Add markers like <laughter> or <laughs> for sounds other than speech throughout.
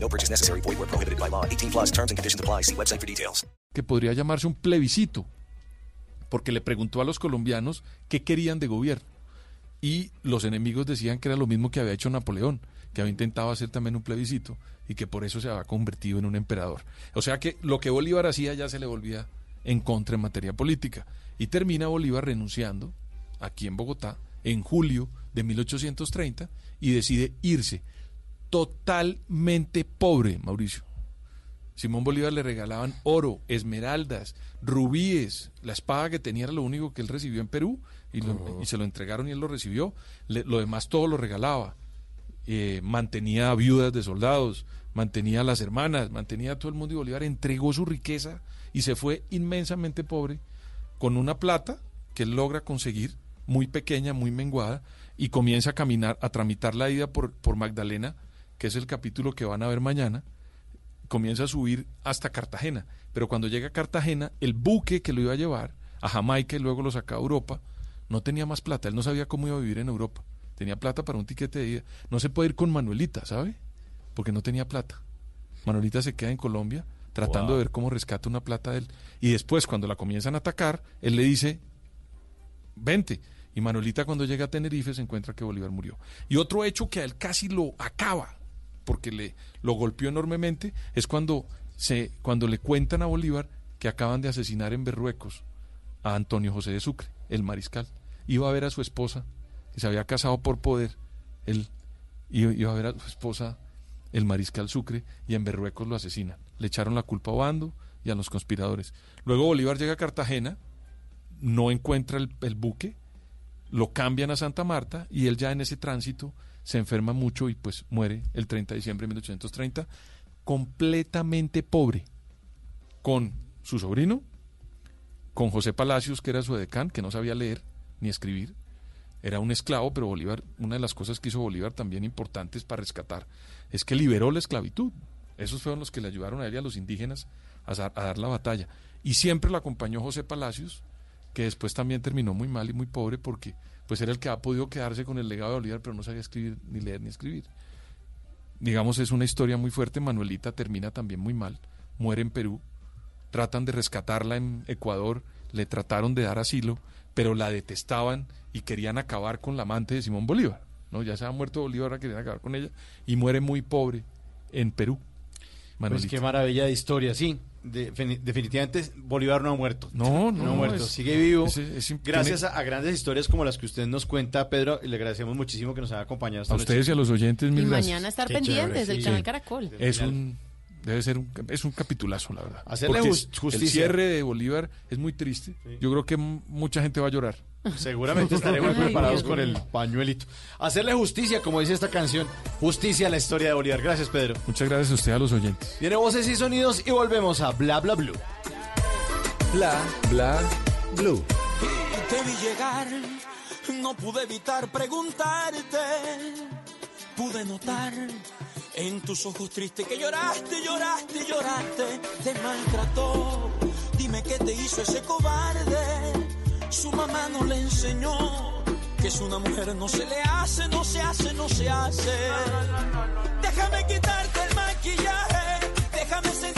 No purchase necessary. Void where prohibited by law. 18 plus terms and conditions apply. See website for details. que podría llamarse un plebiscito, porque le preguntó a los colombianos qué querían de gobierno. Y los enemigos decían que era lo mismo que había hecho Napoleón, que había intentado hacer también un plebiscito y que por eso se había convertido en un emperador. O sea que lo que Bolívar hacía ya se le volvía en contra en materia política. Y termina Bolívar renunciando aquí en Bogotá en julio de 1830 y decide irse totalmente pobre, Mauricio. Simón Bolívar le regalaban oro, esmeraldas, rubíes. La espada que tenía era lo único que él recibió en Perú y, lo- y se lo entregaron y él lo recibió. Le- lo demás todo lo regalaba. Eh, mantenía a viudas de soldados, mantenía a las hermanas, mantenía a todo el mundo y Bolívar entregó su riqueza y se fue inmensamente pobre con una plata que él logra conseguir, muy pequeña, muy menguada, y comienza a caminar, a tramitar la ida por, por Magdalena, que es el capítulo que van a ver mañana, comienza a subir hasta Cartagena. Pero cuando llega a Cartagena, el buque que lo iba a llevar a Jamaica y luego lo sacaba a Europa, no tenía más plata. Él no sabía cómo iba a vivir en Europa. Tenía plata para un tiquete de ida. No se puede ir con Manuelita, ¿sabe? Porque no tenía plata. Manuelita se queda en Colombia tratando de ver cómo rescata una plata de él. Y después, cuando la comienzan a atacar, él le dice, vente. Y Manuelita cuando llega a Tenerife se encuentra que Bolívar murió. Y otro hecho que a él casi lo acaba, porque le lo golpeó enormemente, es cuando, se, cuando le cuentan a Bolívar que acaban de asesinar en Berruecos a Antonio José de Sucre, el mariscal. Iba a ver a su esposa, que se había casado por poder, él iba a ver a su esposa, el mariscal Sucre, y en Berruecos lo asesinan. Le echaron la culpa a Obando y a los conspiradores. Luego Bolívar llega a Cartagena, no encuentra el, el buque, lo cambian a Santa Marta y él ya en ese tránsito se enferma mucho y pues muere el 30 de diciembre de 1830 completamente pobre con su sobrino, con José Palacios que era su edecán, que no sabía leer ni escribir, era un esclavo, pero Bolívar, una de las cosas que hizo Bolívar también importantes para rescatar es que liberó la esclavitud. Esos fueron los que le ayudaron a él y a los indígenas a, a dar la batalla. Y siempre lo acompañó José Palacios, que después también terminó muy mal y muy pobre porque pues era el que ha podido quedarse con el legado de Bolívar, pero no sabía escribir, ni leer ni escribir. Digamos, es una historia muy fuerte. Manuelita termina también muy mal, muere en Perú, tratan de rescatarla en Ecuador, le trataron de dar asilo, pero la detestaban y querían acabar con la amante de Simón Bolívar. ¿no? Ya se ha muerto Bolívar, ahora querían acabar con ella y muere muy pobre en Perú. Pues Manuelita. qué maravilla de historia, sí. De- fini- definitivamente Bolívar no ha muerto. No, no, ha muerto. es- Sigue vivo. es- es imp- gracias tiene- a, a grandes historias como las que usted nos cuenta, Pedro. Y le agradecemos muchísimo que nos haya acompañado esta a noche. ustedes y a los oyentes, Y mil gracias. mañana estar Qué pendientes del sí. canal. Caracol. Es un debe ser un es un capitulazo, la verdad. Hacerle justicia. El cierre de Bolívar es muy triste. Yo creo que mucha gente va a llorar. Seguramente estaremos Ay, preparados Dios con el pañuelito. Hacerle justicia, como dice esta canción. Justicia a la historia de Bolívar. Gracias, Pedro. Muchas gracias a usted a los oyentes. Viene voces y sonidos y volvemos a Bla Bla Blue. Bla bla blue. Te vi llegar, no pude evitar preguntarte. Pude notar en tus ojos tristes que lloraste, lloraste, lloraste. Te maltrató. Dime qué te hizo ese cobarde. Su mamá no le enseñó que es una mujer no se le hace, no se hace, no se hace. Déjame quitarte el maquillaje, déjame sentirte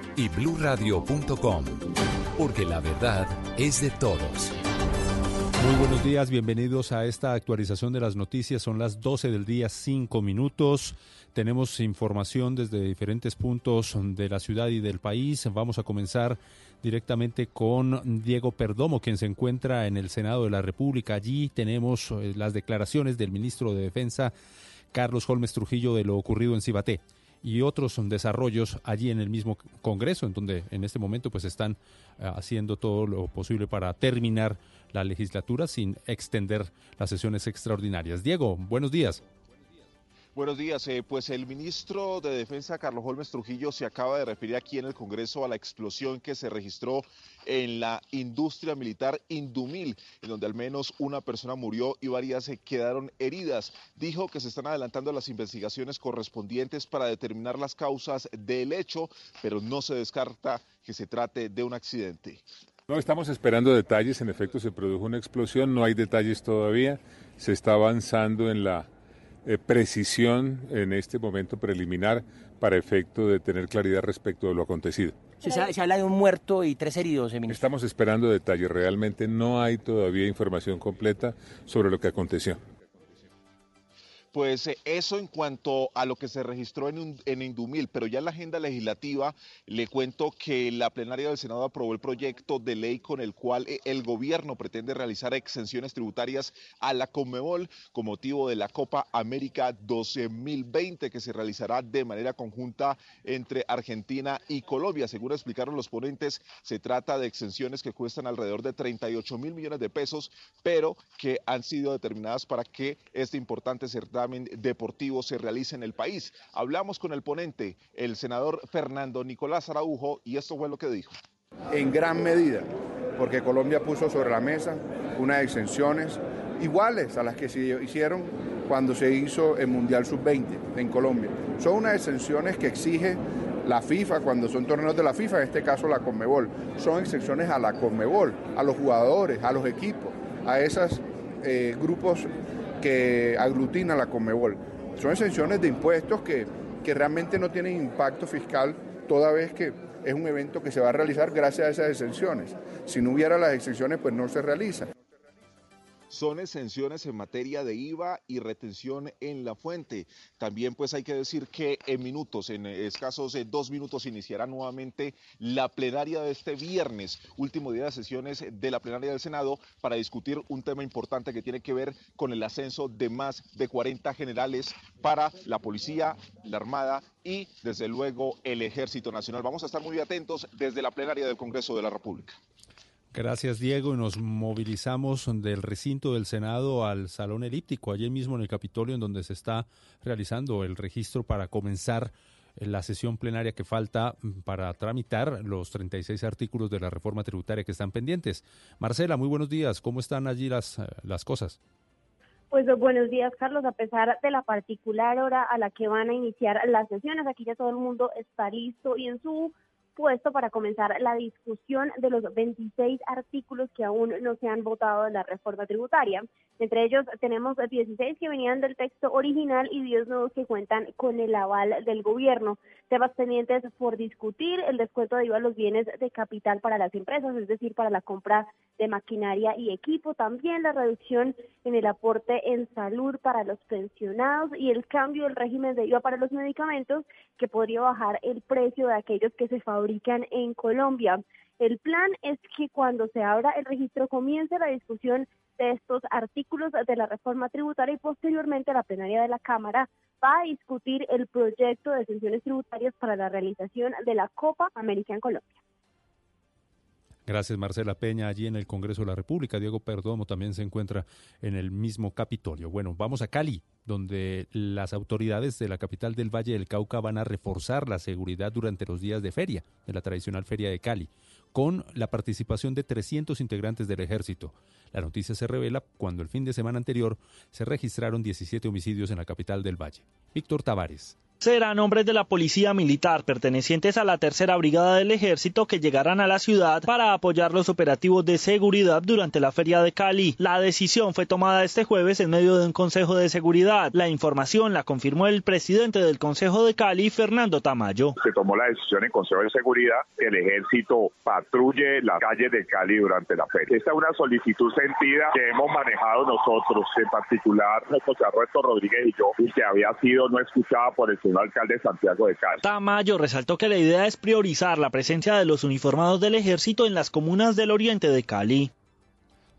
y bluradio.com, porque la verdad es de todos. Muy buenos días, bienvenidos a esta actualización de las noticias. Son las 12 del día, 5 minutos. Tenemos información desde diferentes puntos de la ciudad y del país. Vamos a comenzar directamente con Diego Perdomo, quien se encuentra en el Senado de la República. Allí tenemos eh, las declaraciones del ministro de Defensa, Carlos Holmes Trujillo, de lo ocurrido en Cibaté y otros desarrollos allí en el mismo Congreso, en donde en este momento pues están eh, haciendo todo lo posible para terminar la legislatura sin extender las sesiones extraordinarias. Diego, buenos días. Buenos días. Eh, pues el ministro de Defensa, Carlos Holmes Trujillo, se acaba de referir aquí en el Congreso a la explosión que se registró en la industria militar Indumil, en donde al menos una persona murió y varias se quedaron heridas. Dijo que se están adelantando las investigaciones correspondientes para determinar las causas del hecho, pero no se descarta que se trate de un accidente. No estamos esperando detalles, en efecto se produjo una explosión, no hay detalles todavía, se está avanzando en la eh, precisión en este momento preliminar para efecto de tener claridad respecto de lo acontecido. Se, se habla de un muerto y tres heridos, ministro. Estamos esperando detalles, realmente no hay todavía información completa sobre lo que aconteció. Pues eh, eso en cuanto a lo que se registró en, Indumil, pero ya en la agenda legislativa le cuento que la plenaria del Senado aprobó el proyecto de ley con el cual eh, el gobierno pretende realizar exenciones tributarias a la Conmebol con motivo de la Copa América 2020 que se realizará de manera conjunta entre Argentina y Colombia. Según explicaron los ponentes, se trata de exenciones que cuestan alrededor de 38 mil millones de pesos, pero que han sido determinadas para que este importante certamen deportivo se realice en el país. Hablamos con el ponente, el senador Fernando Nicolás Araujo, y esto fue lo que dijo. en gran medida, porque Colombia puso sobre la mesa unas exenciones iguales a las que se hicieron cuando se hizo el Mundial Sub-20 en Colombia. Son unas exenciones que exige la FIFA cuando son torneos de la FIFA, en este caso la Conmebol. Son exenciones a la Conmebol, a los jugadores, a los equipos, a esos grupos que aglutinan la Conmebol. Son exenciones de impuestos que, que realmente no tienen impacto fiscal toda vez que es un evento que se va a realizar gracias a esas exenciones. Si no hubiera las exenciones, pues no se realiza. Son exenciones en materia de IVA y retención en la fuente. También pues hay que decir que en minutos, en escasos dos minutos, iniciará nuevamente la plenaria de este viernes, último día de sesiones de la plenaria del Senado, para discutir un tema importante que tiene que ver con el ascenso de más de 40 generales para la policía, la Armada y desde luego el Ejército Nacional. Vamos a estar muy atentos desde la plenaria del Congreso de la República. Gracias, Diego. Y nos movilizamos del recinto del Senado al Salón Elíptico, allí mismo en el Capitolio, en donde se está realizando el registro para comenzar la sesión plenaria que falta para tramitar los 36 artículos de la reforma tributaria que están pendientes. Marcela, muy buenos días. ¿Cómo están allí las, las cosas? Pues buenos días, Carlos. A pesar de la particular hora a la que van a iniciar las sesiones, aquí ya todo el mundo está listo y en su puesto para comenzar la discusión de los 26 artículos que aún no se han votado de la reforma tributaria. Entre ellos tenemos 16 que venían del texto original y 10 nuevos que cuentan con el aval del gobierno. Temas pendientes por discutir, el descuento de IVA a los bienes de capital para las empresas, es decir, para la compra de maquinaria y equipo, también la reducción en el aporte en salud para los pensionados y el cambio del régimen de IVA para los medicamentos que podría bajar el precio de aquellos que se fabrican en Colombia. El plan es que cuando se abra el registro comience la discusión de estos artículos de la reforma tributaria y posteriormente la plenaria de la Cámara va a discutir el proyecto de exenciones tributarias para la realización de la Copa América en Colombia. Gracias, Marcela Peña. Allí en el Congreso de la República, Diego Perdomo también se encuentra en el mismo Capitolio. Bueno, vamos a Cali, donde las autoridades de la capital del Valle del Cauca van a reforzar la seguridad durante los días de feria, de la tradicional feria de Cali, con la participación de 300 integrantes del ejército. La noticia se revela cuando el fin de semana anterior se registraron 17 homicidios en la capital del Valle. Víctor Tavares serán hombres de la policía militar pertenecientes a la tercera brigada del ejército que llegarán a la ciudad para apoyar los operativos de seguridad durante la feria de Cali. La decisión fue tomada este jueves en medio de un consejo de seguridad. La información la confirmó el presidente del consejo de Cali, Fernando Tamayo. Se tomó la decisión en consejo de seguridad que el ejército patrulle las calles de Cali durante la feria. Esta es una solicitud sentida que hemos manejado nosotros, en particular José Roberto Rodríguez y yo, y que había sido no escuchada por el alcalde Santiago de Cali. Tamayo resaltó que la idea es priorizar la presencia de los uniformados del ejército en las comunas del oriente de Cali.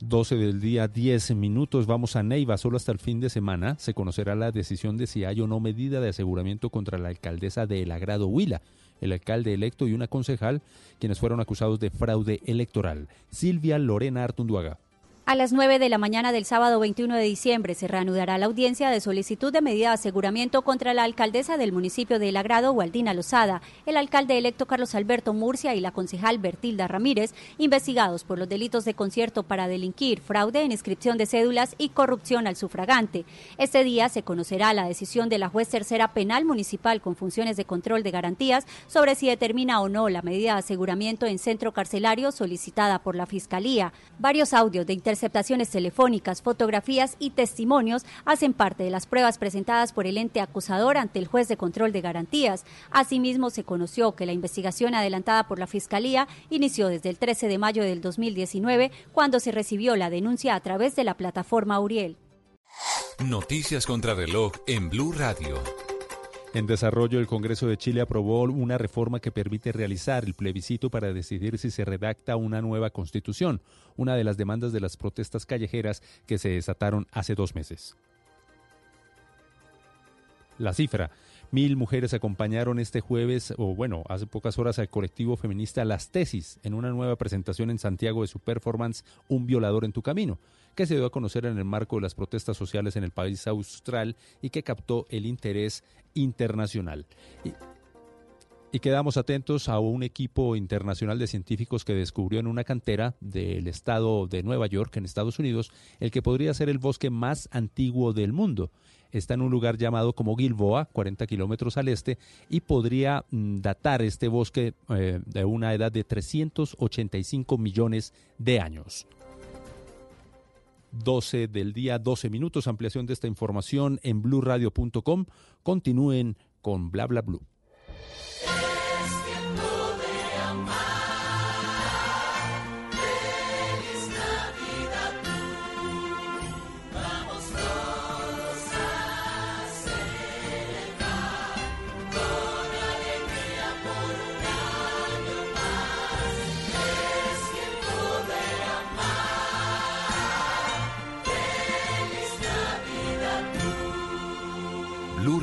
12 del día, 10 minutos. Vamos a Neiva. Solo hasta el fin de semana se conocerá la decisión de si hay o no medida de aseguramiento contra la alcaldesa de El Agrado Huila, el alcalde electo y una concejal, quienes fueron acusados de fraude electoral. Silvia Lorena Artunduaga. A las 9 de la mañana del sábado 21 de diciembre se reanudará la audiencia de solicitud de medida de aseguramiento contra la alcaldesa del municipio de El Agrado, Waldina Lozada, el alcalde electo Carlos Alberto Murcia y la concejal Bertilda Ramírez, investigados por los delitos de concierto para delinquir, fraude en inscripción de cédulas y corrupción al sufragante. Este día se conocerá la decisión de la juez tercera penal municipal con funciones de control de garantías sobre si determina o no la medida de aseguramiento en centro carcelario solicitada por la Fiscalía. Varios audios de interceptaciones telefónicas, fotografías y testimonios hacen parte de las pruebas presentadas por el ente acusador ante el juez de control de garantías. Asimismo, se conoció que la investigación adelantada por la Fiscalía inició desde el 13 de mayo del 2019, cuando se recibió la denuncia a través de la plataforma Uriel. Noticias contra reloj en Blue Radio. En desarrollo, el Congreso de Chile aprobó una reforma que permite realizar el plebiscito para decidir si se redacta una nueva constitución, una de las demandas de las protestas callejeras que se desataron hace dos meses. La cifra. Mil mujeres acompañaron este jueves, o bueno, hace pocas horas al colectivo feminista Las Tesis en una nueva presentación en Santiago de su performance Un violador en tu camino que se dio a conocer en el marco de las protestas sociales en el país austral y que captó el interés internacional. Y, quedamos atentos a un equipo internacional de científicos que descubrió en una cantera del estado de Nueva York, en Estados Unidos, el que podría ser el bosque más antiguo del mundo. Está en un lugar llamado como Gilboa, 40 kilómetros al este, y podría mm, datar este bosque eh, de una edad de 385 millones de años. 12 del día, 12 minutos. Ampliación de esta información en blurradio.com. Continúen con bla bla blue.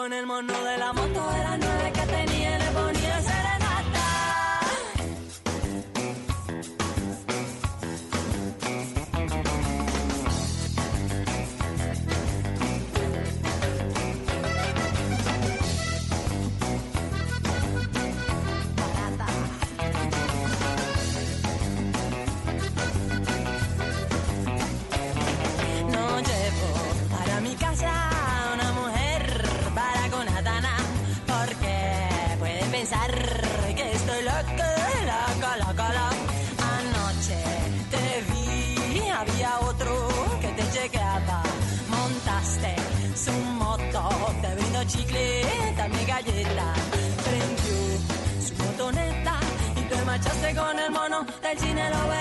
Con el mono de la moto de las nueve que tenía le ponía. Virgin and always.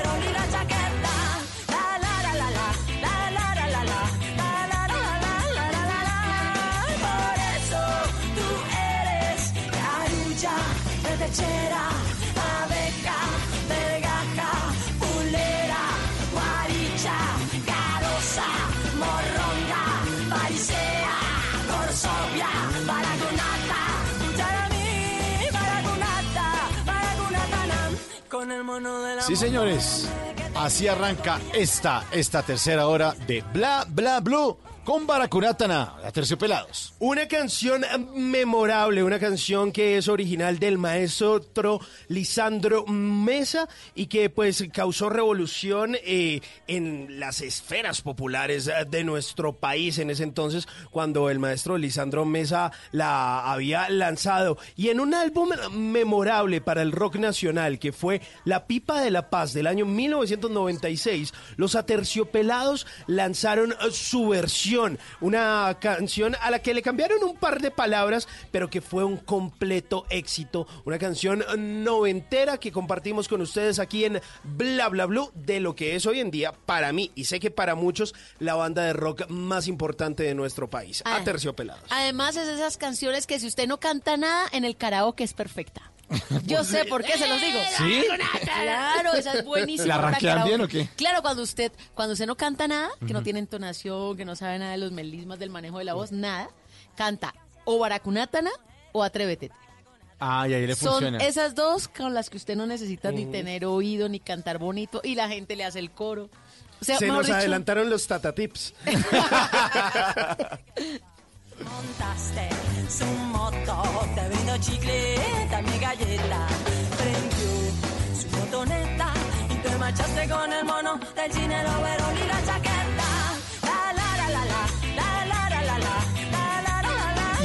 Sí, señores. Así arranca esta, esta tercera hora de Bla Bla Blue con Baracunatana, a Terciopelados. Una canción memorable, una canción que es original del maestro Lisandro Mesa y que pues causó revolución eh, en las esferas populares eh, de nuestro país en ese entonces cuando el maestro Lisandro Mesa la había lanzado. Y en un álbum memorable para el rock nacional que fue La Pipa de la Paz del año 1996, los Aterciopelados lanzaron su versión, una canción a la que le cambiaron un par de palabras, pero que fue un completo éxito, una canción noventera que compartimos con ustedes aquí en Bla Bla Blue de lo que es hoy en día para mí y sé que para muchos la banda de rock más importante de nuestro país, Ah. Aterciopelados. Además es esas canciones que si usted no canta nada en el karaoke es perfecta. <laughs> Yo sé por qué se los digo. ¿Sí? Claro, esa es buenísima. ¿La ranquean bien o qué? Claro, cuando usted, cuando usted no canta nada, que no tiene entonación, que no sabe nada de los melismas, del manejo de la voz, nada, canta o baracunátana o atrévete. Ah, y ahí le Son funciona. esas dos con las que usted no necesita ni tener oído ni cantar bonito y la gente le hace el coro. O sea, Se mejor nos dicho, adelantaron los Tata Tips. <laughs> <laughs> montaste su moto, te brindó chicle, también galleta, prendió su motoneta y te marchaste con el mono del cine, el overol y la chaqueta. La, la la la la.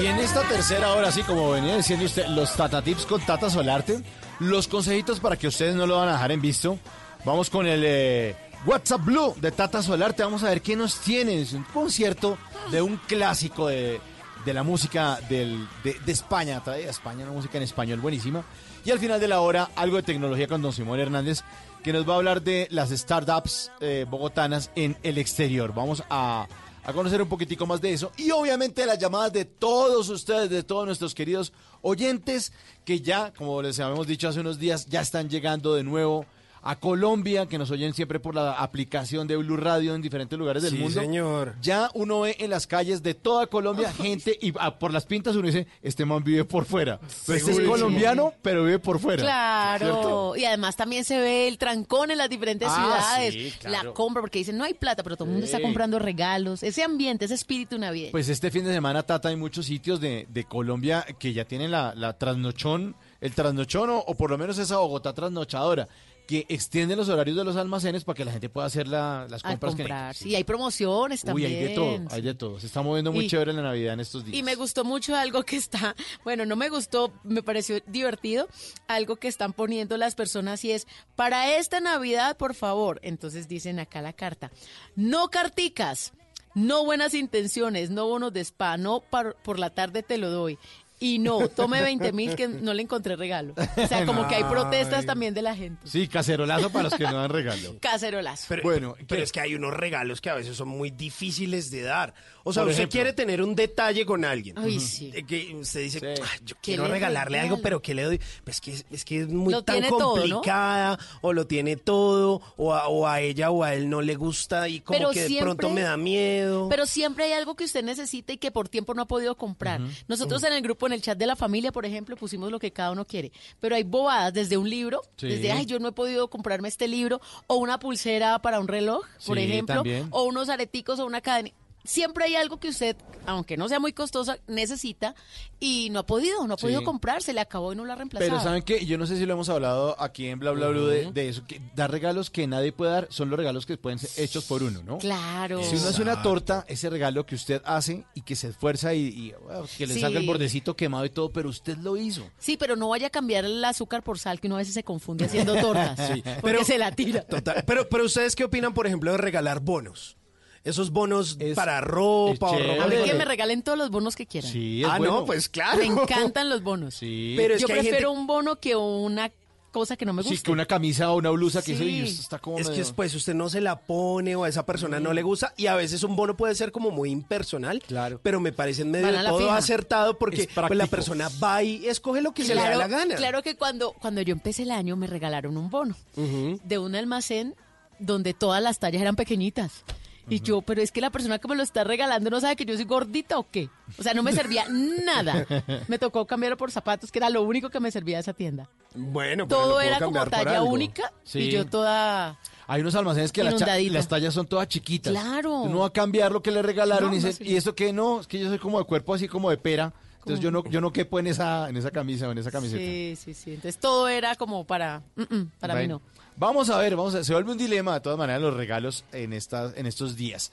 Y en esta tercera hora, así como venía diciendo usted, los Tata Tips con Tata Solarte, los consejitos para que ustedes no lo van a dejar en visto. Vamos con el eh, WhatsApp Blue de Tata Solarte. Vamos a ver qué nos tiene. Es un concierto de un clásico de, de la música de, de España. Trae España una música en español buenísima. Y al final de la hora, algo de tecnología con don Simón Hernández, que nos va a hablar de las startups eh, bogotanas en el exterior. Vamos a, a conocer un poquitico más de eso. Y obviamente las llamadas de todos ustedes, de todos nuestros queridos oyentes, que ya, como les habíamos dicho hace unos días, ya están llegando de nuevo a Colombia, que nos oyen siempre por la aplicación de Blue Radio en diferentes lugares del Sí, mundo. señor. Ya uno ve en las calles de toda Colombia gente y por las pintas uno dice, este man vive por fuera. Pues este es colombiano, pero vive por fuera. Claro, ¿Cierto? y además también se ve el trancón en las diferentes Ah, ciudades, sí, claro. la compra, porque dicen no hay plata, pero todo el mundo Sí. está comprando regalos, ese ambiente, ese espíritu navideño. Pues este fin de semana, Tata, hay muchos sitios de, de Colombia que ya tienen la, la trasnochón, el trasnochón o, o por lo menos esa Bogotá trasnochadora, que extienden los horarios de los almacenes para que la gente pueda hacer la- las compras que comprar, sí, hay promociones Uy, también. hay de todo, hay de todo. Se está moviendo muy Y- chévere la Navidad en estos días. Y me gustó mucho algo que está, bueno, no me gustó, me pareció divertido, algo que están poniendo las personas y es, para esta Navidad, por favor, entonces dicen acá la carta, no carticas, no buenas intenciones, no bonos de spa, no par- por la tarde te lo doy. Y no, tome 20 mil que no le encontré regalo. O sea, como que hay protestas también de la gente. Sí, cacerolazo para los que no dan regalo. Cacerolazo. Pero, Bueno, pero es que hay unos regalos que a veces son muy difíciles de dar. O sea, Por usted ejemplo. quiere tener un detalle con alguien. Ay, sí. Eh, Que usted dice, "Ay, yo ¿Qué quiero le regalarle regalo? algo, pero ¿qué le doy? Pues que es, es que es muy Lo tan tiene todo, ¿no? complicada, o lo tiene todo, o a, o a ella o a él no le gusta y como Pero que de siempre- pronto me da miedo. Pero siempre hay algo que usted necesita y que por tiempo no ha podido comprar. Nosotros en el grupo, en el chat de la familia, por ejemplo, pusimos lo que cada uno quiere. Pero hay bobadas desde un libro, Sí. desde, ay, yo no he podido comprarme este libro, o una pulsera para un reloj, por Sí, ejemplo, también. o unos areticos o una cadena. Siempre hay algo que usted, aunque no sea muy costosa, necesita y no ha podido, no ha Sí. podido comprar, se le acabó y no lo ha reemplazado. Pero ¿saben qué? Yo no sé si lo hemos hablado aquí en Bla Bla Bla de, de eso, que dar regalos que nadie puede dar son los regalos que pueden ser hechos por uno, ¿no? Claro. Si uno hace una torta, ese regalo que usted hace y que se esfuerza y, y, bueno, que le Sí. salga el bordecito quemado y todo, pero usted lo hizo. Sí, pero no vaya a cambiar el azúcar por sal, que uno a veces se confunde haciendo tortas. <laughs> Sí, Porque pero- se la tira. Total. Pero, pero ustedes qué opinan, por ejemplo, de regalar bonos? Esos bonos Es- para ropa o es ropa A mí que me regalen todos los bonos que quieran. Sí, es Ah, bueno. no, pues claro. Me encantan los bonos. Sí. Pero es Yo que hay prefiero gente- un bono que una cosa que no me gusta. Sí, que una camisa o una blusa que Sí. está como Es que medio- después usted no se la pone o a esa persona no le gusta y a veces un bono puede ser como muy impersonal, Claro. pero me parece medio Van a de la todo fija. acertado porque Es pues, la práctico. persona va y escoge lo que se le da la gana. Claro que cuando, cuando yo empecé el año me regalaron un bono de un almacén donde todas las tallas eran pequeñitas. Y yo, pero es que la persona que me lo está regalando no sabe que yo soy gordita o qué. O sea, no me servía nada. Me tocó cambiarlo por zapatos, que era lo único que me servía de esa tienda. Bueno, pero Todo era como talla única Sí. y yo toda... Hay unos almacenes que las, las tallas son todas chiquitas. Claro. Uno va a cambiar lo que le regalaron No, y no dice, sirve. ¿y esto qué no? Es que yo soy como de cuerpo así como de pera. Entonces yo no, yo no quepo en esa, en esa camisa o en esa camiseta. Sí, sí, sí. Entonces todo era como para... mm, mm, para mí no. Vamos a ver, vamos a, se vuelve un dilema de todas maneras los regalos en, estas, en estos días.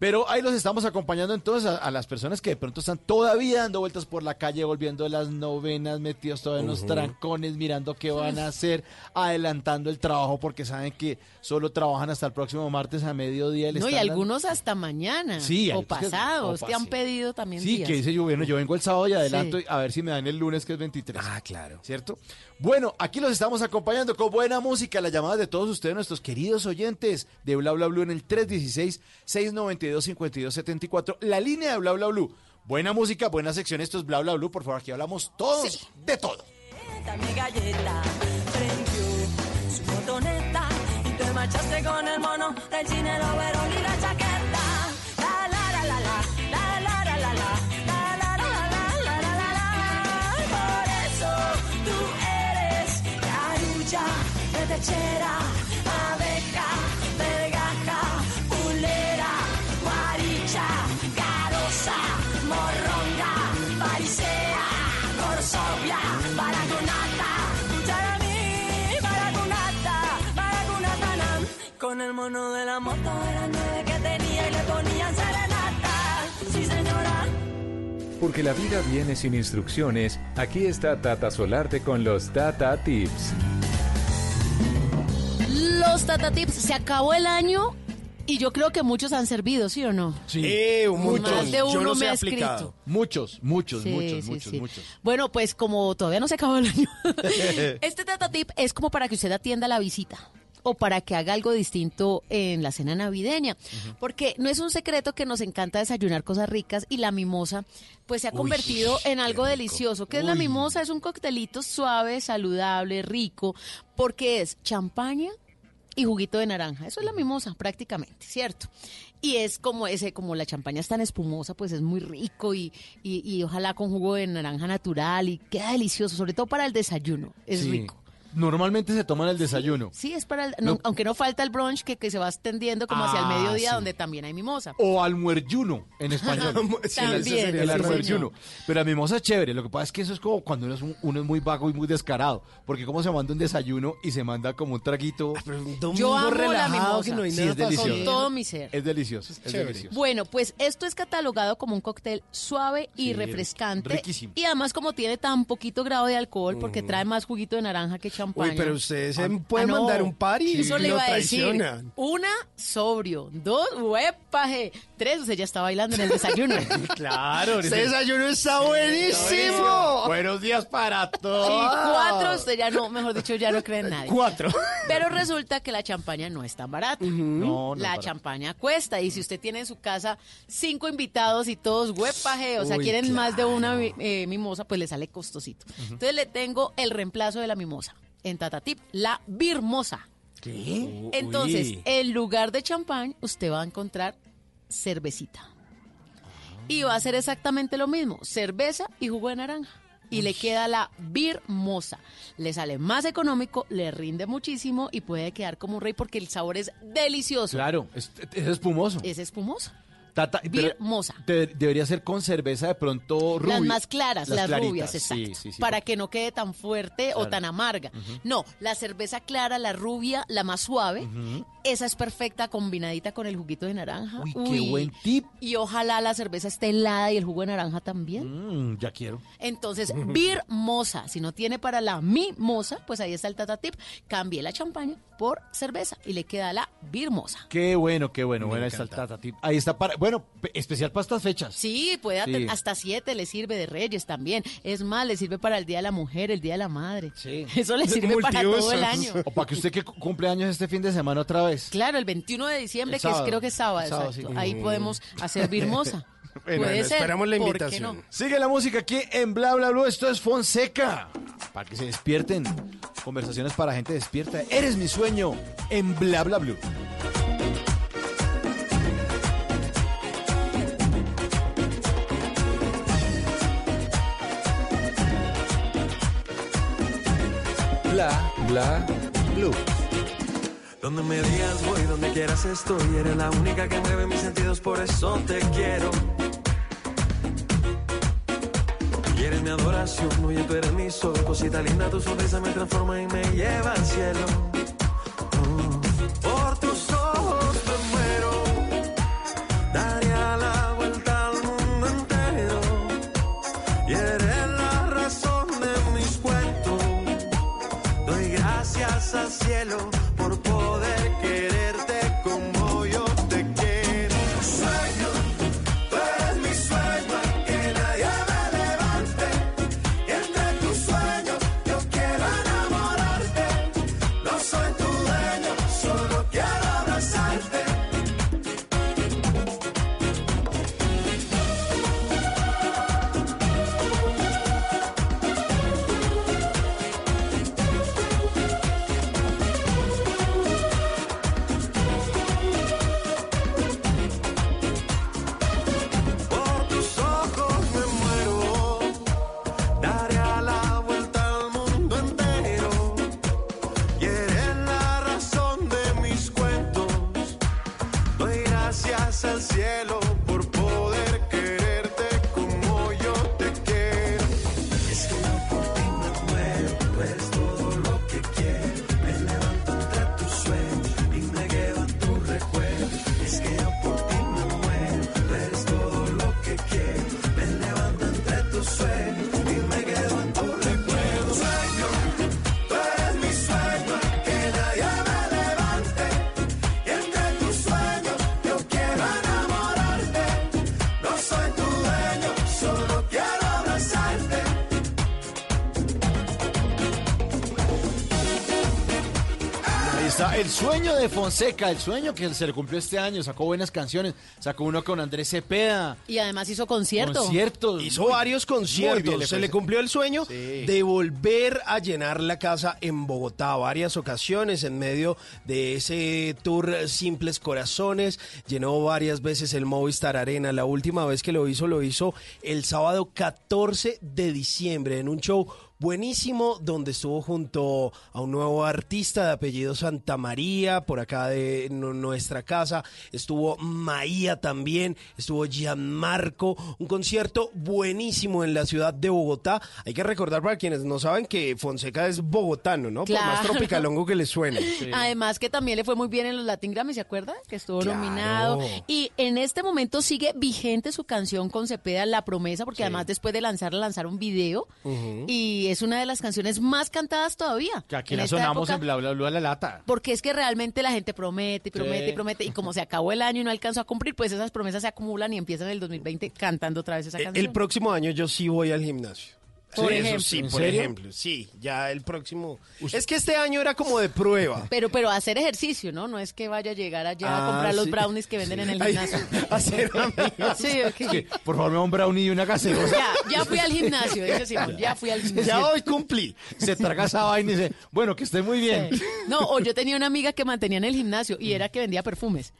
Pero ahí los estamos acompañando entonces a, a las personas que de pronto están todavía dando vueltas por la calle, volviendo las novenas, metidos todavía en los trancones, mirando qué van a hacer, adelantando el trabajo porque saben que solo trabajan hasta el próximo martes a mediodía. No, y dando- algunos hasta mañana. Sí, o que- pasados, o que han pedido también Sí, días. que dice yo, bueno, yo vengo el sábado y adelanto Sí. y a ver si me dan el lunes que es 23. Ah, claro. ¿Cierto? Bueno, aquí los estamos acompañando con buena música, las llamadas de todos ustedes, nuestros queridos oyentes de Bla Bla Blue en el 316-692-5274, la línea de Bla Bla Blue. Buena música, buena sección, esto es Bla Bla Blue, por favor, aquí hablamos todos de todo. mi galleta prendió su motoneta y te marchaste con el mono del cine, Porque la vida viene sin instrucciones, aquí está Tata Solarte con los Tata Tips. Los Tata Tips, se acabó el año y yo creo que muchos han servido, ¿sí o no? Sí. Eh. Más de Yo uno los me he ha aplicado. escrito. Muchos, muchos, Sí, muchos, sí, muchos, sí. muchos. Bueno, pues como todavía no se acabó el año, <laughs> este Tata Tip es como para que usted atienda la visita o para que haga algo distinto en la cena navideña. Porque no es un secreto que nos encanta desayunar cosas ricas y la mimosa pues se ha Uy, convertido <laughs> en algo rico. delicioso. ¿Qué es la mimosa? Es un coctelito suave, saludable, rico, porque es champaña y juguito de naranja. Eso es la mimosa prácticamente, ¿cierto? Y es como ese, como la champaña es tan espumosa, pues es muy rico y, y, y ojalá con jugo de naranja natural y queda delicioso, sobre todo para el desayuno. Es Sí. rico. Normalmente se toman el desayuno. Sí, es para el, no- No. aunque no falta el brunch que, que se va extendiendo como hacia el Ah, mediodía sí. donde también hay mimosa. O almuerjuno en español. <laughs> Sí, También, el sí, almuerjuno. Pero la mimosa es chévere. Lo que pasa es que eso es como cuando uno es, un- uno es muy vago y muy descarado. Porque como se manda un desayuno y se manda como un traguito. Pero un domingo Yo amo la relajado que mimosa. no hay Sí, nada es delicioso. Con todo mi ser. Es delicioso. Es, delicioso. Bueno, pues esto es catalogado como un cóctel suave y Sí, refrescante. riquísimo. Y además como tiene tan poquito grado de alcohol, porque Mm. trae más juguito de naranja que champaña. Uy, pero ustedes se pueden Ah, no. mandar un par y Eso le lo iba a decir. Una, sobrio. Dos, huepaje. Tres, usted ya está bailando en el desayuno. <laughs> Claro, ese desayuno está buenísimo. Buenos días para Y todos. cuatro, usted ya no, mejor dicho, ya no cree en nadie. Cuatro. Pero resulta que la champaña no es tan barata. No, no la champaña cuesta. Y si usted tiene en su casa cinco invitados y todos huepaje, o sea, Uy, quieren más de una eh, mimosa, pues le sale costosito. Entonces le tengo el reemplazo de la mimosa. En Tatatip, la birmosa. ¿Qué? Entonces, Uy. en lugar de champán, usted va a encontrar cervecita. Y va a hacer exactamente lo mismo, cerveza y jugo de naranja. Y le queda la birmosa. Le sale más económico, le rinde muchísimo y puede quedar como un rey porque el sabor es delicioso. Claro, es, es espumoso. Es espumoso. Tata, te- debería ser con cerveza de pronto rubia. Las más claras, las, claritas, rubias, sí, exacto. sí, sí, para que no quede tan fuerte o tan amarga. No, la cerveza clara, la rubia, la más suave, esa es perfecta combinadita con el juguito de naranja. Uy, qué buen tip. Y ojalá la cerveza esté helada y el jugo de naranja también. Mm, ya quiero. Entonces, <laughs> birmosa, si no tiene para la mimosa, pues ahí está el tata tip. Cambie la champaña por cerveza y le queda la birmosa. Qué bueno, qué bueno. Bueno, ahí está el Tata Tip. Ahí está para, bueno, pe- especial para estas fechas. Sí, puede Sí. hasta siete le sirve de Reyes también. Es más, le sirve para el Día de la Mujer, el Día de la Madre. Sí. <laughs> Eso le sirve para todo el año. O para que usted que cu- cumple años este fin de semana otra vez. Claro, el 21 de diciembre, El que es, creo que es sábado, sí. Ahí Mm. podemos hacer birmosa. <laughs> Bueno, Puede bueno, ser. esperamos la ¿por qué invitación. no? Sigue la música aquí en Bla Bla Blue. Esto es Fonseca. Para que se despierten. Conversaciones para gente despierta. Eres mi sueño en Bla Bla Blue. Bla, bla, blue. Donde me digas voy, donde quieras estoy. Eres la única que mueve mis sentidos, por eso te quiero. Y eres mi adoración, oye, tú eres mi sol. Cosita linda, tu sonrisa me transforma y me lleva al cielo. Cielo el sueño de Fonseca, el sueño que se le cumplió este año. Sacó buenas canciones. Sacó uno con Andrés Cepeda. Y además hizo concierto. Conciertos. Hizo varios Muy conciertos. bien le Se le cumplió el sueño Sí. de volver a llenar la casa en Bogotá. Varias ocasiones en medio de ese tour Simples Corazones. Llenó varias veces el Movistar Arena. La última vez que lo hizo, lo hizo el sábado 14 de diciembre en un show buenísimo donde estuvo junto a un nuevo artista de apellido Santa María por acá de nu- nuestra casa. Estuvo Maía también estuvo Gianmarco. Un concierto buenísimo en la ciudad de Bogotá. Hay que recordar para quienes no saben que Fonseca es bogotano no por más tropicalongo que le suene. Además que también le fue muy bien en los Latin Grammy, ¿se acuerda? Que estuvo Claro. nominado. Y en este momento sigue vigente su canción con Cepeda, La Promesa, porque además después de lanzarla, lanzaron un video. Y es una de las canciones más cantadas todavía. Que aquí en la esta sonamos época, en bla bla bla la lata. Porque es que realmente la gente promete y promete Sí. y promete. Y como se acabó el año y no alcanzó a cumplir, pues esas promesas se acumulan y empiezan en el 2020 cantando otra vez esa canción. El próximo año yo sí voy al gimnasio. Por Sí, ejemplo. Eso sí, ¿En por serio? ejemplo. Sí, ya el próximo. Es que este año era como de prueba. <laughs> Pero, pero hacer ejercicio, ¿no? No es que vaya a llegar allá a Ah, comprar los brownies que venden en el Ay, gimnasio. <laughs> hacer <laughs> amigos. Sí, ok. Por favor, me da un brownie y una gaseosa. Ya, ya fui al gimnasio, dice Simón, ya fui al gimnasio. Ya hoy cumplí. Se traga esa vaina y dice, bueno, que esté muy bien. Sí. No, o yo tenía una amiga que mantenía en el gimnasio y era que vendía perfumes.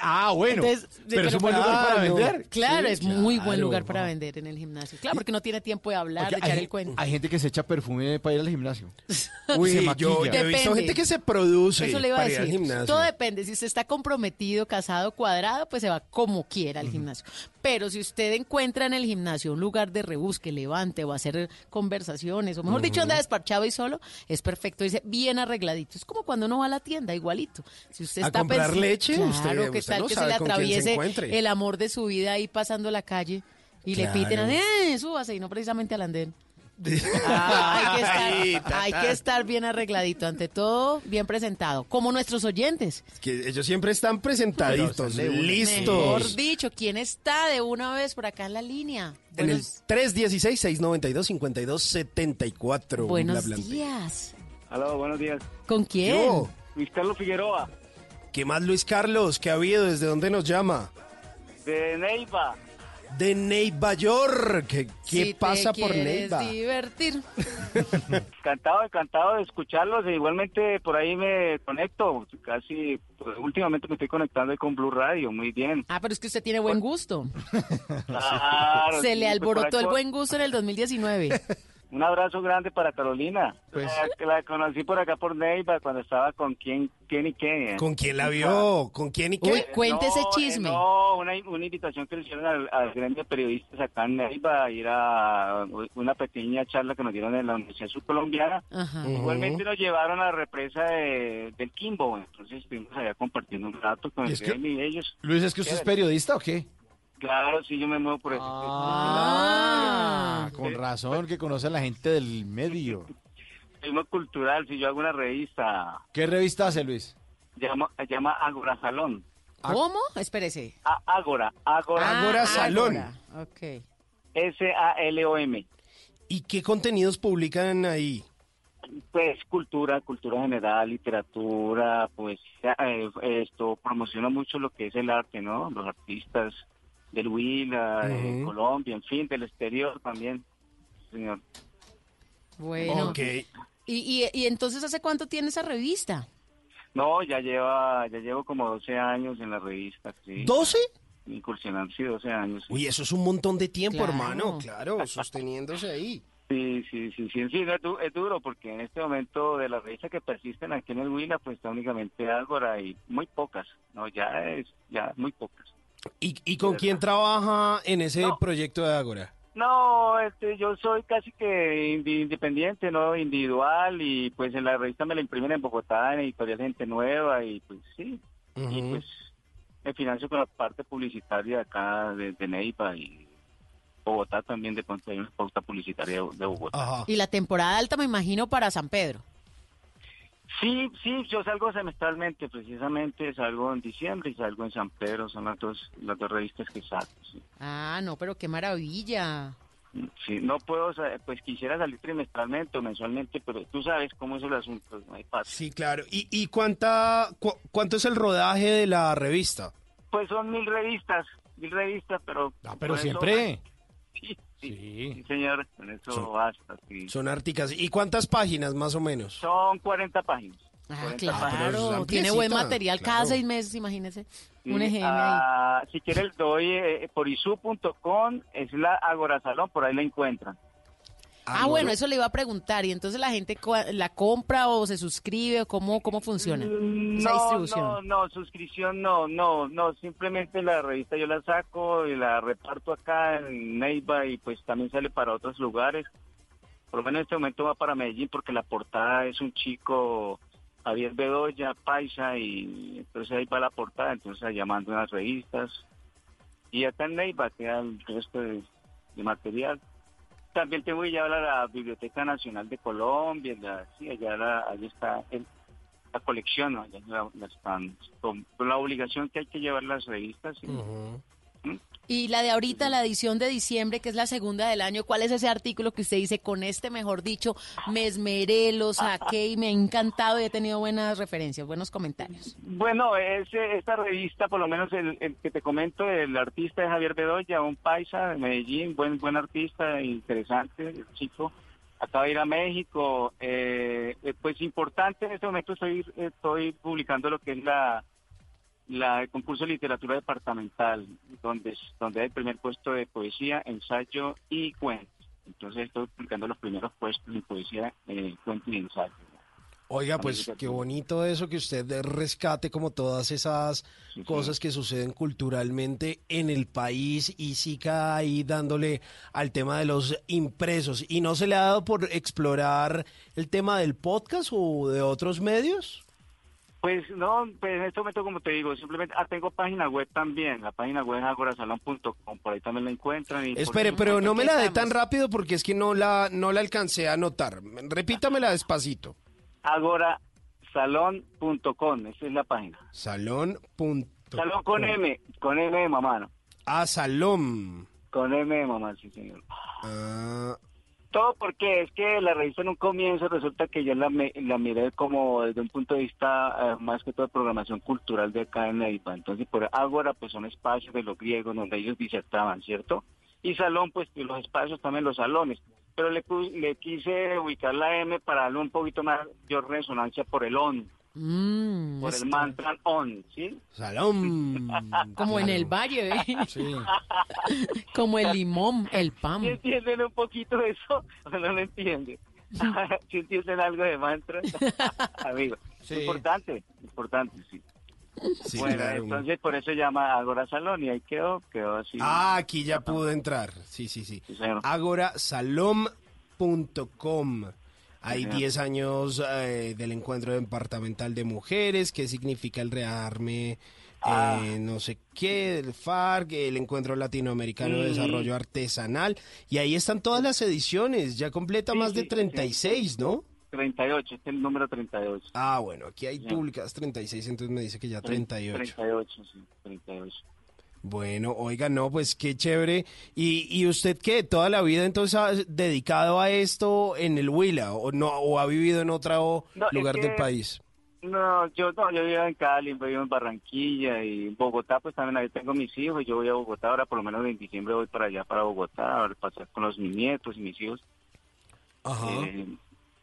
Ah, bueno. Entonces, pero es un buen lugar ah, para vender. Claro, Sí, es muy buen lugar para vender en el gimnasio. Claro, porque no tiene tiempo de hablar, de echar hay, el cuento. hay gente que se echa perfume para ir al gimnasio. <laughs> Uy, se yo, yo he visto Depende. gente que se produce Eso le iba a para ir al decir. gimnasio. Todo depende. Si usted está comprometido, casado, cuadrado, pues se va como quiera al gimnasio. Pero si usted encuentra en el gimnasio un lugar de rebusque, levante o hacer conversaciones, o mejor dicho, anda desparchado y solo, es perfecto. Dice bien arregladito. Es como cuando uno va a la tienda, igualito. Si usted ¿A está comprar leche? Claro, Usted- ¿qué usted tal no que se le se atraviese el amor de su vida ahí pasando la calle y le piten a ¡eh! Súbase y no precisamente al andén. Ah, hay, que estar, tata. hay que estar bien arregladito, ante todo, bien presentado, como nuestros oyentes. Que ellos siempre están presentaditos, Mejor listos. dicho, ¿quién está de una vez por acá en la línea? En el Buenos, 316-692-5274. buenos días. Aló, buenos días. ¿Con quién? Yo. Luis Carlos Figueroa, ¿Qué más, Luis Carlos? ¿Qué ha habido? ¿Desde dónde nos llama? de Neiva. De Neiva York. ¿Qué, qué Si te pasa por Neiva? divertir. <laughs> Encantado, encantado de escucharlos. E igualmente por ahí me conecto. Casi, pues, últimamente me estoy conectando con Blue Radio. Muy bien. Ah, pero es que usted tiene buen gusto. <laughs> Claro, Se sí, le pues, alborotó el buen gusto en el 2019. <laughs> Un abrazo grande para Carolina. Pues- La, la conocí por acá por Neiva cuando estaba con quién, quién y quién. ¿Con quién la vio? ¿Con quién y qué? Uy, cuente ese No, eh, chisme. no, una, una invitación que le hicieron al, al gremio de periodistas acá en Neiva a ir a una pequeña charla que nos dieron en la Universidad Subcolombiana. Ajá. Igualmente nos llevaron a la represa de- del Quimbo, entonces estuvimos allá compartiendo un rato con ¿Y el gremio y ellos. Luis, ¿es que usted es periodista o qué? Claro, sí, yo me muevo por eso. Ah, con razón, que conoce a la gente del medio. <laughs> Turismo cultural, si yo hago una revista, ¿Qué revista hace, Luis? llama, llama Ágora Salón. ¿Cómo? Espérese. A- Ágora, Ágora. Ágora Ah, Salón. Ágora. Ok. S-A-L-O-M. ¿Y qué contenidos publican ahí? Pues cultura, cultura general, literatura, pues esto promociona mucho lo que es el arte, ¿no? Los artistas del Huila, de Ujú. Colombia, en fin, del exterior también, señor. Bueno. Ok. ¿Y, y, y entonces hace cuánto tiene esa revista? No, ya lleva, ya llevo como 12 años en la revista, sí. ¿12? Incursionando, sí, 12 años. sí. Uy, eso es un montón de tiempo, Claro. hermano. Claro, sosteniéndose ahí. Sí, sí, sí, sí, sí, es, du- es duro porque en este momento de las revistas que persisten aquí en el Huila, pues está únicamente Ágora y muy pocas, ¿no? Ya es, ya muy pocas. ¿Y, y con quién trabaja en ese No. proyecto de Ágora? No, este, yo soy casi que independiente, ¿no? Individual y pues en la revista me la imprimen en Bogotá, en Editorial Gente Nueva y pues sí, y pues me financio con la parte publicitaria acá de, de Neiva y Bogotá también de pronto hay una pauta publicitaria de, de Bogotá. Ajá. Y la temporada alta, me imagino, para San Pedro. Sí, sí, yo salgo semestralmente, precisamente salgo en diciembre y salgo en San Pedro, son las dos, las dos revistas que saco. Sí. Ah, no, pero qué maravilla. Sí, no puedo, pues quisiera salir trimestralmente o mensualmente, pero tú sabes cómo es el asunto, no hay paso. Sí, claro. ¿Y, y cuánta, cu- cuánto es el rodaje de la revista? Pues son mil revistas, mil revistas, pero... Ah, pero eso- siempre. <laughs> Sí, sí, Sí. sí, señor, con eso Son- basta, sí. Son árticas. ¿Y cuántas páginas, más o menos? Son 40 páginas. Ah, 40 pero es claro. Tiene buen material claro. cada seis meses, imagínese. Sí, Un ejemplo ahí. ah, si quieres doy eh, por isu.com, es la Agora Salón, por ahí la encuentran. Ah, bueno, eso le iba a preguntar. ¿Y entonces la gente la compra o se suscribe? o ¿Cómo, cómo funciona esa Mm, No, distribución? no, no, suscripción no, no, no, simplemente la revista yo la saco y la reparto acá en Neiva y pues también sale para otros lugares. Por lo menos en este momento va para Medellín porque la portada es un chico, Javier Bedoya, paisa, y entonces ahí va la portada, entonces ahí llamando unas revistas. Y acá en Neiva queda el resto de, de material. También tengo que llevar a la Biblioteca Nacional de Colombia, la, sí, allá la, allá está el- la colección, ¿no? allá la, la están, con, con la obligación que hay que llevar las revistas. ¿sí? Y la de ahorita, la edición de diciembre, que es la segunda del año, ¿cuál es ese artículo que usted dice, con este, mejor dicho, me esmeré, lo saqué y me ha encantado y he tenido buenas referencias, buenos comentarios? Bueno, ese, esta revista, por lo menos el, el que te comento, el artista es Javier Bedoya, un paisa de Medellín, buen buen artista, interesante, el chico. Acaba de ir a México. eh, eh, pues importante, en este momento estoy, estoy publicando lo que es la, la el concurso de literatura departamental, donde, donde hay el primer puesto de poesía, ensayo y cuentos. Entonces estoy publicando los primeros puestos en poesía, eh, cuento y ensayo. Oiga, pues qué bonito eso que usted rescate como todas esas cosas que suceden culturalmente en el país y siga ahí dándole al tema de los impresos. ¿Y no se le ha dado por explorar el tema del podcast o de otros medios? Pues no, pues en este momento, como te digo, simplemente, ah, tengo página web también, la página web es agorasalón.com, por ahí también la encuentran. Y Espere, pero no me la dé tan rápido porque es que no la, no la alcancé a anotar. Repítamela despacito. agorasalón.com, esa es la página. Salón. punto Salón con. M, con M de mamá, ¿no? Ah, salón. Con M de mamá, sí, señor. Ah, Todo porque es que la revista en un comienzo resulta que yo la, me- la miré como desde un punto de vista eh, más que todo de programación cultural de acá en Neiva. Entonces, por Ágora, pues son espacios de los griegos donde ellos disertaban, ¿cierto? Y salón, pues los espacios también los salones. Pero le, le quise ubicar la M para darle un poquito más de resonancia por el on, Mm, por el mantra on, ¿sí? Salón. <laughs> como en el valle, ¿eh? <laughs> como el limón, el pan. ¿Sí entienden un poquito eso o <laughs> no lo entienden? ¿Sí entienden algo de mantra? Amigo, importante, importante, sí. Sí, bueno, claro. entonces por eso llama Agora Salón y ahí quedó, quedó así. Ah, aquí ya pudo entrar. Sí, sí, sí. señor. Agorasalom.com. Hay señor. 10 años eh, del encuentro departamental de mujeres. ¿Qué significa el rearme? Ah. eh, no sé qué, el FARC, el Encuentro Latinoamericano de Mm. Desarrollo Artesanal. Y ahí están todas las ediciones. Ya completa más de 36, ¿no? 38, este es el número 38. Ah, bueno, aquí hay públicas 36, entonces me dice que ya 38. 38, sí, 38. Bueno, oiga, no, pues qué chévere. ¿Y, y usted qué? ¿Toda la vida entonces ha dedicado a esto en el Huila o no o ha vivido en otro No, es lugar que- del país? No, yo no, yo vivo en Cali, vivo en Barranquilla y Bogotá, pues también ahí tengo mis hijos. Yo voy a Bogotá ahora, por lo menos en diciembre voy para allá, para Bogotá, a pasar con los mis nietos y mis hijos. Ajá. Eh,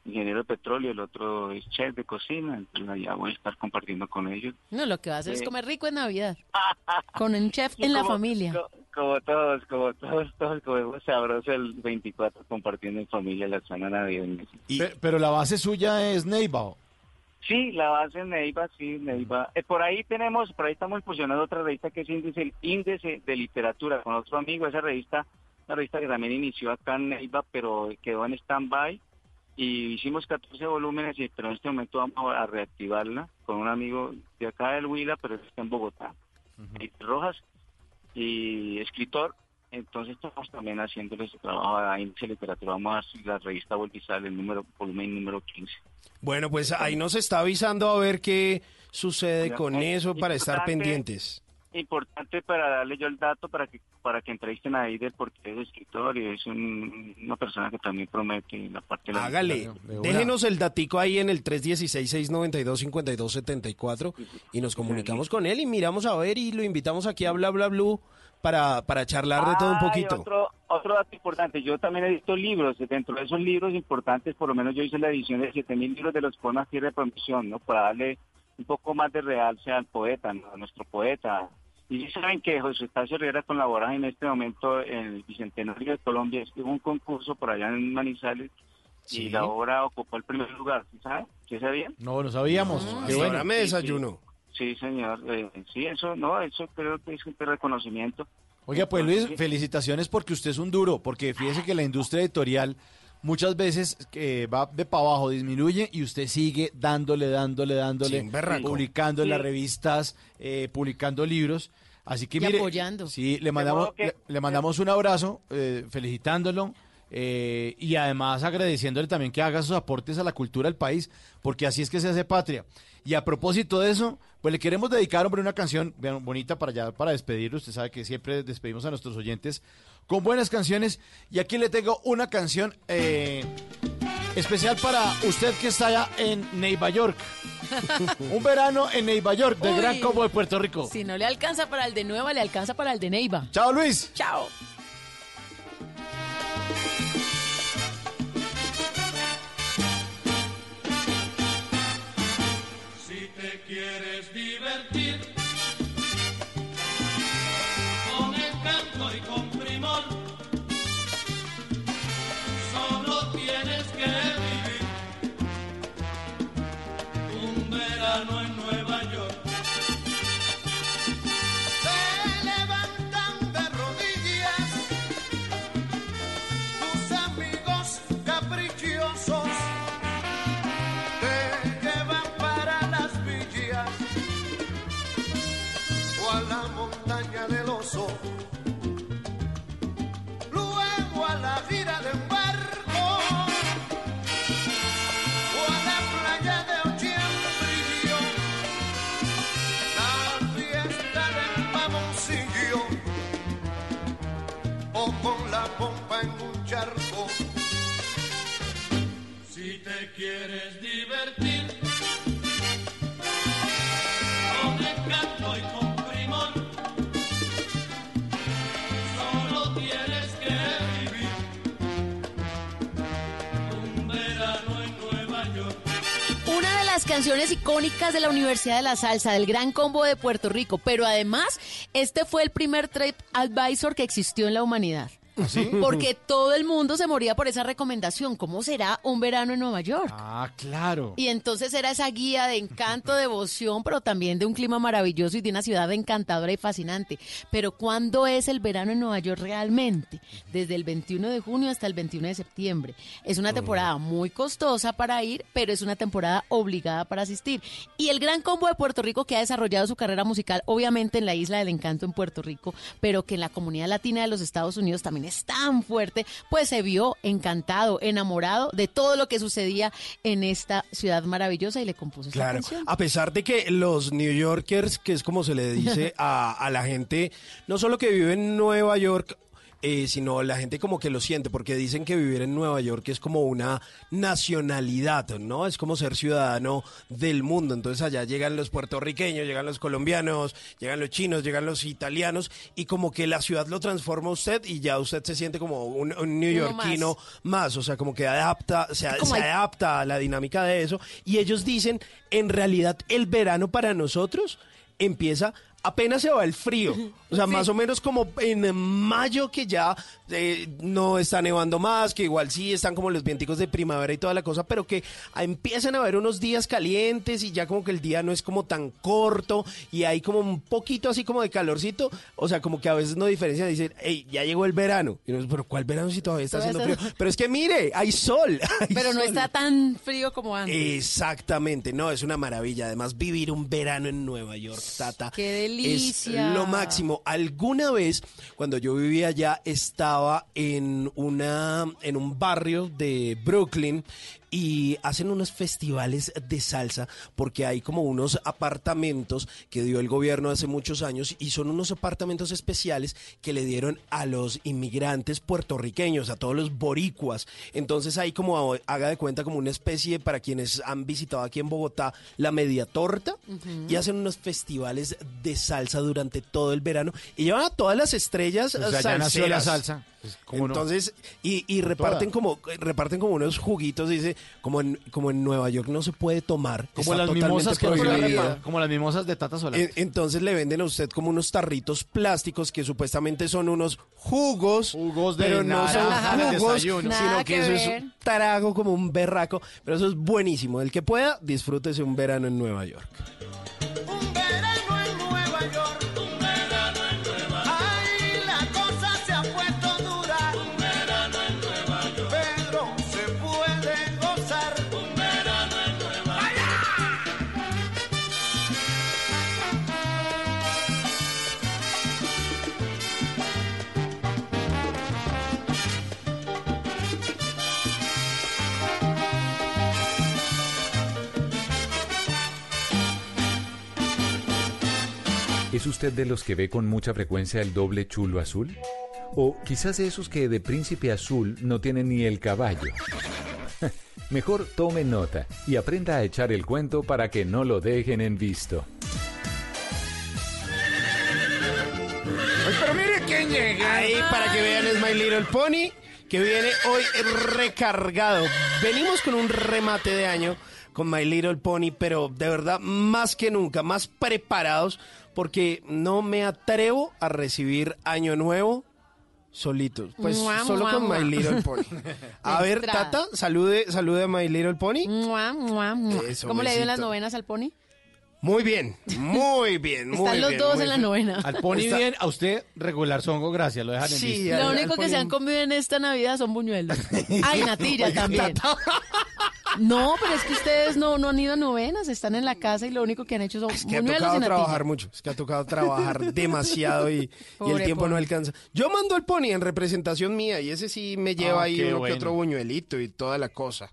ingeniero de petróleo, el otro es chef de cocina, entonces allá voy a estar compartiendo con ellos. No, lo que va a hacer es comer rico en Navidad. <laughs> Con un chef Y en la familia. co- Como todos, como todos, todos comemos sabroso el 24 compartiendo en familia la zona navideña. Pe- Pero la base suya es Neiva. Sí, la base en Neiva, sí, Neiva. Eh, por ahí tenemos, por ahí estamos fusionando otra revista que es Índice, Índice de Literatura con otro amigo. Esa revista, una revista que también inició acá en Neiva, pero quedó en stand-by. Y hicimos 14 volúmenes, y, pero en este momento vamos a reactivarla con un amigo de acá del Huila, pero está en Bogotá. Felipe Rojas, y escritor. Entonces estamos también haciendo ese trabajo a Índice de Literatura. Vamos a la revista Sale, el número, volumen número 15. Bueno, pues ahí nos está avisando a ver qué sucede con eso para estar pendientes. Importante para darle yo el dato para que para que entrevisten a Eider porque es escritor y es un- una persona que también promete la parte de la Hágale, déjenos el datico ahí en el 316-692-5274 y nos comunicamos con él y miramos a ver y lo invitamos aquí a Bla Bla Blue para, para charlar de todo un y poquito. Otro, otro dato importante, yo también edito libros, dentro de esos libros importantes, por lo menos yo hice la edición de 7000 libros de los poemas Tierra de ¿no? Para darle un poco más de realce al poeta, ¿no? a nuestro poeta. Y sí saben que José Estacio Rivera colabora en este momento en el Bicentenario de Colombia, hubo un concurso por allá en Manizales Sí. y la obra ocupó el primer lugar, ¿sí saben? ¿Sí sabían? No, lo sabíamos. Hasta Qué bueno. me Sí, sí. desayuno. Sí, señor. Eh, sí, eso, no, eso creo que es un reconocimiento. Oiga, pues Luis, felicitaciones porque usted es un duro, porque fíjese que la industria editorial muchas veces eh, va de para abajo, disminuye y usted sigue dándole, dándole, dándole, Sí, publicando en las revistas, eh, publicando libros. Así que Y mire, apoyando. sí, le mandamos, que- le, le mandamos un abrazo, eh, felicitándolo eh, y además agradeciéndole también que haga sus aportes a la cultura del país, porque así es que se hace patria. Y a propósito de eso, pues le queremos dedicar, hombre, una canción bonita para ya, para despedirlo. Usted sabe que siempre despedimos a nuestros oyentes con buenas canciones. Y aquí le tengo una canción eh, especial para usted que está allá en Nueva York. <laughs> Un verano en Nueva York, del Uy. Gran Combo de Puerto Rico. Si no le alcanza para el de Nueva, le alcanza para el de Neiva. Chao, Luis. Chao. Te quieres divertir con encanto y con primor, solo tienes que vivir un verano en Nueva York. Una de las canciones icónicas de la Universidad de la Salsa, del Gran Combo de Puerto Rico, pero además este fue el primer trip advisor que existió en la humanidad. ¿Sí? <laughs> Porque todo el mundo se moría por esa recomendación. ¿Cómo será un verano en Nueva York? Ah, claro. Y entonces era esa guía de encanto, <laughs> devoción, pero también de un clima maravilloso y de una ciudad encantadora y fascinante. Pero ¿cuándo es el verano en Nueva York realmente? Desde el 21 de junio hasta el 21 de septiembre. Es una temporada muy costosa para ir, pero es una temporada obligada para asistir. Y el gran combo de Puerto Rico que ha desarrollado su carrera musical, obviamente en la Isla del Encanto en Puerto Rico, pero que en la comunidad latina de los Estados Unidos también es tan fuerte, pues se vio encantado, enamorado de todo lo que sucedía en esta ciudad maravillosa y le compuso esta Claro, canción. a pesar de que los New Yorkers, que es como se le dice <laughs> a, a la gente, no solo que vive en Nueva York, eh, sino la gente como que lo siente, porque dicen que vivir en Nueva York es como una nacionalidad, ¿no? Es como ser ciudadano del mundo. Entonces allá llegan los puertorriqueños, llegan los colombianos, llegan los chinos, llegan los italianos, y como que la ciudad lo transforma a usted y ya usted se siente como un, un neoyorquino más, o sea, como que adapta, se, como se hay- adapta a la dinámica de eso. Y ellos dicen, en realidad el verano para nosotros empieza apenas se va el frío. O sea, más o menos como en mayo que ya eh, no está nevando más, que igual sí están como los vienticos de primavera y toda la cosa, pero que empiezan a haber unos días calientes y ya como que el día no es como tan corto y hay como un poquito así como de calorcito. O sea, como que a veces no diferencian, dicen, hey, ya llegó el verano. Y dice, pero ¿cuál verano si todavía está haciendo frío? Pero es que mire, hay sol. <laughs> hay Pero no sol. está tan frío como antes. Exactamente, no, es una maravilla. Además, vivir un verano en Nueva York, Tata. ¡Qué delicia! Es lo máximo. Alguna vez, cuando yo vivía allá, estaba en una, en un barrio de Brooklyn y hacen unos festivales de salsa porque hay como unos apartamentos que dio el gobierno hace muchos años y son unos apartamentos especiales que le dieron a los inmigrantes puertorriqueños, a todos los boricuas. Entonces hay como, haga de cuenta, como una especie para quienes han visitado aquí en Bogotá la media torta y hacen unos festivales de salsa durante todo el verano y llevan a todas las estrellas allá nació la salsa. Pues. Entonces, y, y reparten como reparten como unos juguitos, dice, como en, como en Nueva York no se puede tomar. Como las mimosas que como las mimosas de Tata Solar. En- Entonces le venden a usted como unos tarritos plásticos que supuestamente son unos jugos, Jugos de pero no son jugos, desayuno. sino que, que eso ver. es un tarago como un berraco, pero eso es buenísimo. El que pueda, disfrútese un verano en Nueva York. ¿Es usted de los que ve con mucha frecuencia el doble chulo azul? ¿O quizás de esos que de príncipe azul no tienen ni el caballo? <laughs> Mejor tome nota y aprenda a echar el cuento para que no lo dejen en visto. Pero mire quién llega. Ahí para que vean es My Little Pony, que viene hoy recargado. Venimos con un remate de año con My Little Pony, pero de verdad más que nunca, más preparados, porque no me atrevo a recibir año nuevo solitos. Pues Mua, solo mua, con mua. My Little Pony. <laughs> A ver, Entrada. Tata, salude, salude a My Little Pony. Mua, mua, mua. Eso, ¿Cómo le dio en las besito. novenas al pony? Muy bien, muy bien, muy Están los bien, dos en la novena. Al pony Está- bien, a usted regular songo, gracias, lo dejan en Sí, Lo al único que pony- se han comido en esta Navidad son buñuelos. <laughs> Ay, natilla también. No, pero es que ustedes no, no han ido a novenas, están en la casa y lo único que han hecho son Es que ha tocado trabajar mucho, es que ha tocado trabajar <laughs> demasiado y, y el Pobre tiempo no alcanza. Yo mando al pony en representación mía y ese sí me lleva Ah, ahí uno bueno. que otro buñuelito y toda la cosa.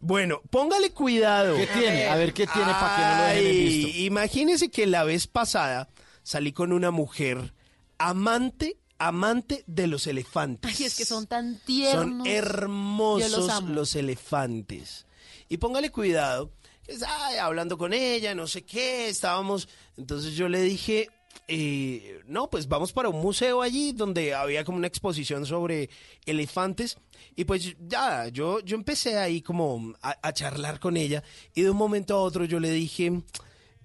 Bueno, póngale cuidado. ¿Qué tiene? A ver, ¿qué tiene para que no lo dejen visto? Imagínese que la vez pasada salí con una mujer amante, amante de los elefantes. Ay, es que son tan tiernos. Son hermosos los elefantes. Y póngale cuidado, es, ay, hablando con ella, no sé qué, estábamos. Entonces yo le dije, eh, no, pues vamos para un museo allí donde había como una exposición sobre elefantes. Y pues ya, yo, yo empecé ahí como a, a charlar con ella. Y de un momento a otro yo le dije,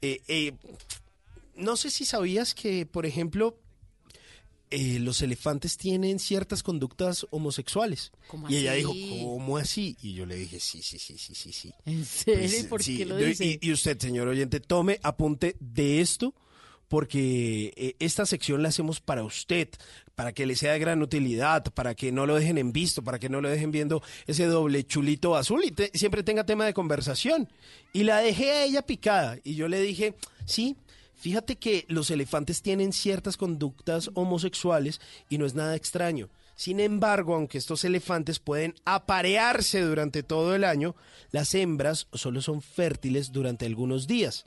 eh, eh, no sé si sabías que, por ejemplo, eh, los elefantes tienen ciertas conductas homosexuales. ¿Cómo y ella dijo? ¿cómo así? Y yo le dije, sí, sí, sí, sí, sí, sí. ¿En serio? Pues, ¿Por sí, qué lo dice? y, y usted, señor oyente, tome apunte de esto porque eh, esta sección la hacemos para usted, para que le sea de gran utilidad, para que no lo dejen en visto, para que no lo dejen viendo ese doble chulito azul y te- siempre tenga tema de conversación. Y la dejé a ella picada y yo le dije, sí. Fíjate que los elefantes tienen ciertas conductas homosexuales y no es nada extraño. Sin embargo, aunque estos elefantes pueden aparearse durante todo el año, las hembras solo son fértiles durante algunos días.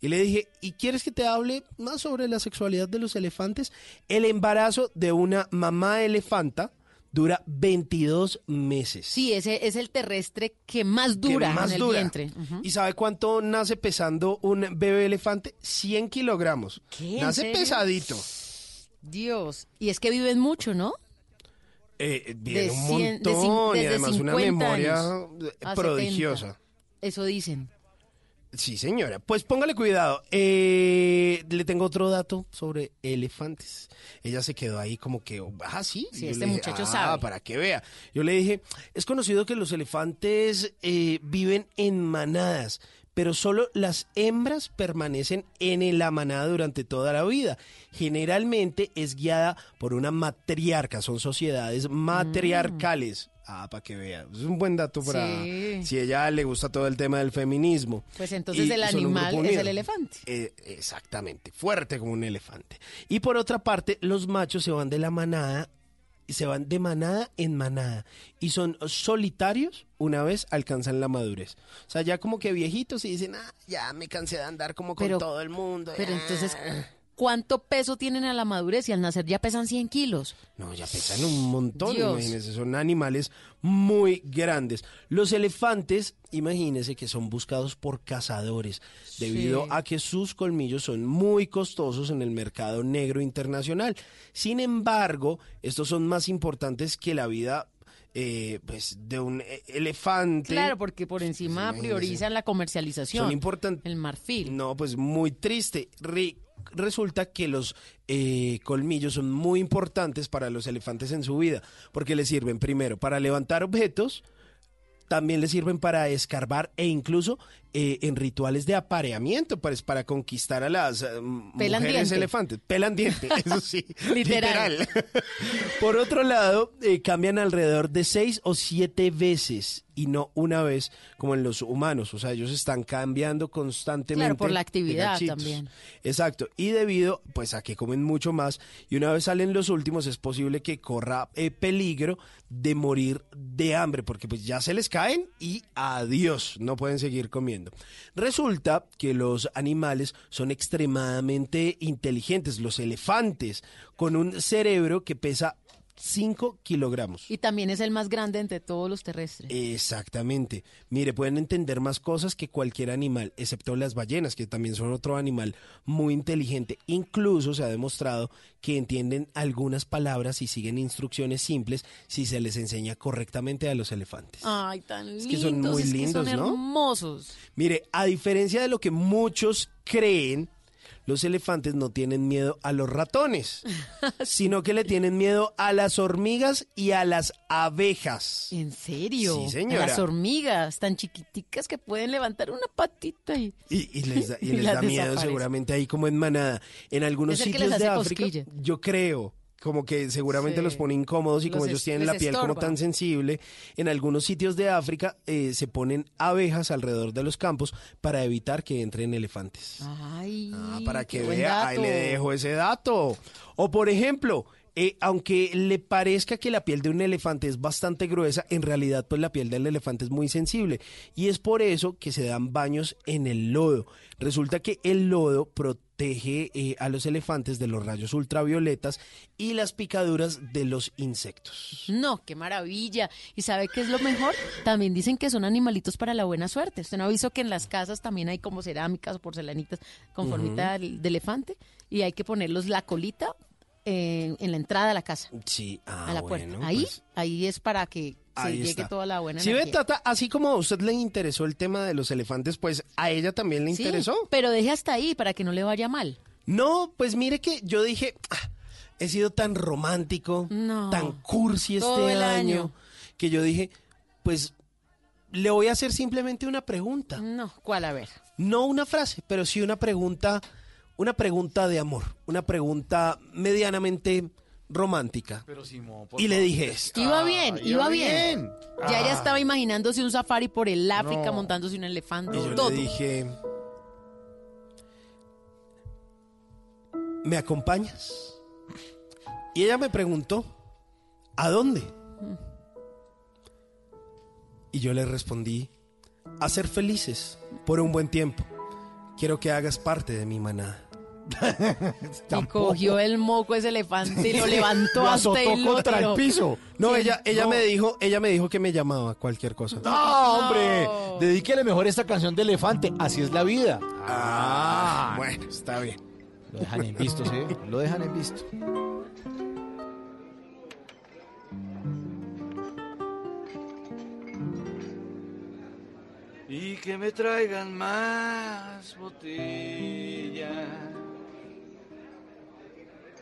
Y le dije, ¿y quieres que te hable más sobre la sexualidad de los elefantes? El embarazo de una mamá elefanta dura 22 meses. Sí, ese es el terrestre que más dura que más en el dura. vientre. ¿Y sabe cuánto nace pesando un bebé elefante? 100 kilogramos. ¿Qué? ¿En Nace pesadito. Dios. Y es que viven mucho, ¿no? Eh, viene De un de montón y además una 50 memoria eh, prodigiosa. 70. Eso dicen. Sí, señora. Pues póngale cuidado. Eh, le tengo otro dato sobre elefantes. Ella se quedó ahí como que, ah, sí. Sí, este dije, muchacho "Ah, sabe". para que vea. Yo le dije, es conocido que los elefantes eh, viven en manadas, pero solo las hembras permanecen en la manada durante toda la vida. Generalmente es guiada por una matriarca, son sociedades matriarcales. Ah, para que vea. Es un buen dato para Sí. si ella le gusta todo el tema del feminismo. Pues entonces Y el animal es el elefante. Eh, exactamente, fuerte como un elefante. Y por otra parte, los machos se van de la manada se van de manada en manada y son solitarios una vez alcanzan la madurez. O sea, ya como que viejitos y dicen, ah, ya me cansé de andar como con Pero- todo el mundo. Pero ya". entonces, ¿cuánto peso tienen a la madurez? Y al nacer ya pesan 100 kilos. No, ya pesan un montón, Dios. imagínense, son animales muy grandes. Los elefantes, imagínense que son buscados por cazadores, debido a que sus colmillos son muy costosos en el mercado negro internacional. Sin embargo, estos son más importantes que la vida eh, pues, de un eh, elefante. Claro, porque por encima imagínese. priorizan la comercialización. Son importantes. El marfil. No, pues muy triste. Resulta que los eh, colmillos son muy importantes para los elefantes en su vida, porque les sirven primero para levantar objetos, también les sirven para escarbar e incluso eh, en rituales de apareamiento, pues, para conquistar a las eh, mujeres diente. elefantes. Pelan diente, <laughs> eso sí. Literal. <laughs> Por otro lado, eh, cambian alrededor de seis o siete veces y no una vez como en los humanos. O sea, ellos están cambiando constantemente. Claro, por la actividad también. Exacto. Y debido, pues, a que comen mucho más y una vez salen los últimos, es posible que corra eh, peligro de morir de hambre, porque pues ya se les caen y adiós, no pueden seguir comiendo. Resulta que los animales son extremadamente inteligentes, los elefantes, con un cerebro que pesa 5 kilogramos. Y también es el más grande entre todos los terrestres. Exactamente. Mire, pueden entender más cosas que cualquier animal, excepto las ballenas, que también son otro animal muy inteligente. Incluso se ha demostrado que entienden algunas palabras y siguen instrucciones simples si se les enseña correctamente a los elefantes. Ay, tan lindos. Es que son muy es que lindos, son ¿no? hermosos. Mire, a diferencia de lo que muchos creen, los elefantes no tienen miedo a los ratones, <laughs> sino que le tienen miedo a las hormigas y a las abejas. ¿En serio? Sí, señora. Las hormigas tan chiquiticas que pueden levantar una patita y, Y, y les da, y <laughs> les las da miedo seguramente ahí como en manada. En algunos sitios de África, cosquilla. yo creo, como que seguramente Sí. los pone incómodos y como Los ellos tienen la piel como tan sensible, en algunos sitios de África eh, se ponen abejas alrededor de los campos para evitar que entren elefantes. Ay, Ah, para que vea, ahí le dejo ese dato. O por ejemplo, eh, aunque le parezca que la piel de un elefante es bastante gruesa, en realidad pues la piel del elefante es muy sensible y es por eso que se dan baños en el lodo. Resulta que el lodo protege eh, a los elefantes de los rayos ultravioletas y las picaduras de los insectos. No, qué maravilla. ¿Y sabe qué es lo mejor? También dicen que son animalitos para la buena suerte. ¿Usted no ha visto que en las casas también hay como cerámicas o porcelanitas con formita de elefante? Y hay que ponerlos la colita eh, en la entrada a la casa, Sí, ah, a la puerta. bueno, ahí, pues, ahí es para que se llegue está. toda la buena Si ve. Tata, así como a usted le interesó el tema de los elefantes, pues a ella también le Sí, interesó. pero deje hasta ahí para que no le vaya mal. No, pues mire que yo dije, "Ah, he sido tan romántico, No. tan cursi este año. que yo dije, pues le voy a hacer simplemente una pregunta. No, ¿cuál? A ver. No una frase, pero sí una pregunta, una pregunta de amor, una pregunta medianamente romántica. Pero Simón, Y le dije esto. Iba bien, Ah, iba bien. Ya ella Ah. estaba imaginándose un safari por el África, No. montándose un elefante, Y yo todo. le dije, ¿me acompañas? Y ella me preguntó, ¿a dónde? Y yo le respondí, a ser felices por un buen tiempo. Quiero que hagas parte de mi manada. <laughs> Y cogió el moco ese elefante y lo <laughs> levantó Lo hasta azotó y lo contra el piso. No, Sí, ella, ella no. me dijo, ella me dijo que me llamaba cualquier cosa. No, hombre, dedíquele mejor esta canción de Elefante, así es la vida. Ah, bueno, está bien. Lo dejan en visto, ¿sí? Lo dejan en visto. y que me traigan más botellas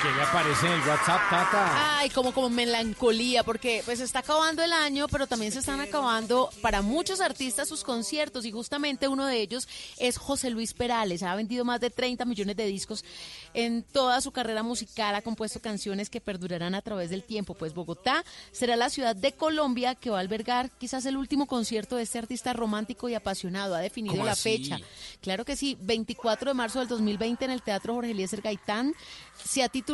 ¿Qué le aparece en el WhatsApp, Tata? Ay, como como melancolía, porque pues está acabando el año, pero también se están acabando para muchos artistas sus conciertos y justamente uno de ellos es José Luis Perales. Ha vendido más de 30 millones de discos en toda su carrera musical, ha compuesto canciones que perdurarán a través del tiempo. Pues Bogotá será la ciudad de Colombia que va a albergar quizás el último concierto de este artista romántico y apasionado. Ha definido ¿Cómo la así? fecha. Claro que sí, 24 de marzo del 2020 en el Teatro Jorge Eliezer Gaitán se ha titulado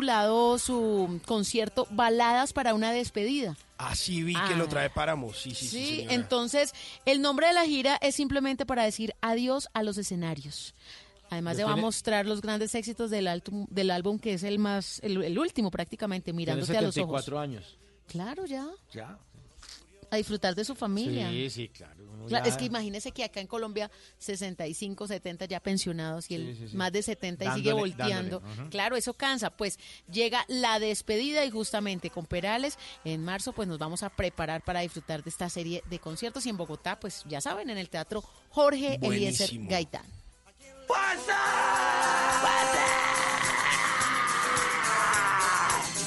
su concierto Baladas para una despedida. Ah, sí, vi que Ah. lo trae Páramo. Sí, sí, sí. Sí, señora. entonces el nombre de la gira es simplemente para decir adiós a los escenarios. Además de va a mostrar los grandes éxitos del, álbum- del álbum que es el más el, el último prácticamente mirándote a los ojos. 74 años. Claro, ya. Ya. A disfrutar de su familia. Sí, sí, claro. Uno Claro, ya- es que imagínese que acá en Colombia 65, 70 ya pensionados y él Sí, sí, sí. más de 70 y sigue volteando. dándole. Claro, eso cansa. Pues llega la despedida y justamente con Perales en marzo pues nos vamos a preparar para disfrutar de esta serie de conciertos y en Bogotá pues ya saben en el Teatro Jorge Eliezer Buenísimo. Gaitán.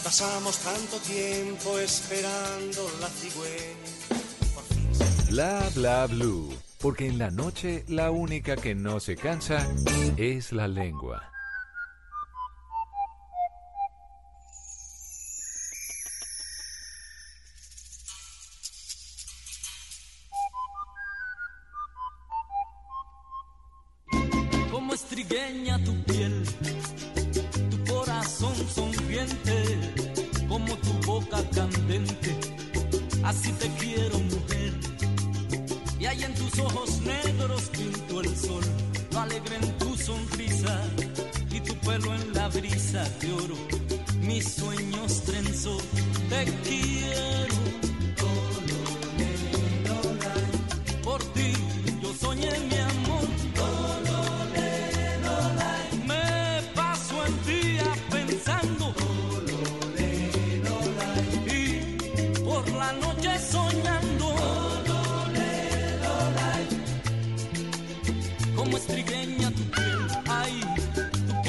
Pasamos tanto tiempo esperando la cigüeña. Bla Bla Blue, porque en la noche la única que no se cansa es la lengua. como estrigueña tu piel, tu corazón sonriente, como tu boca candente, así te quiero mujer. Y ahí en tus ojos negros pinto el sol, alegre en tu sonrisa y tu pelo en la brisa de oro. Mis sueños trenzó, te quiero.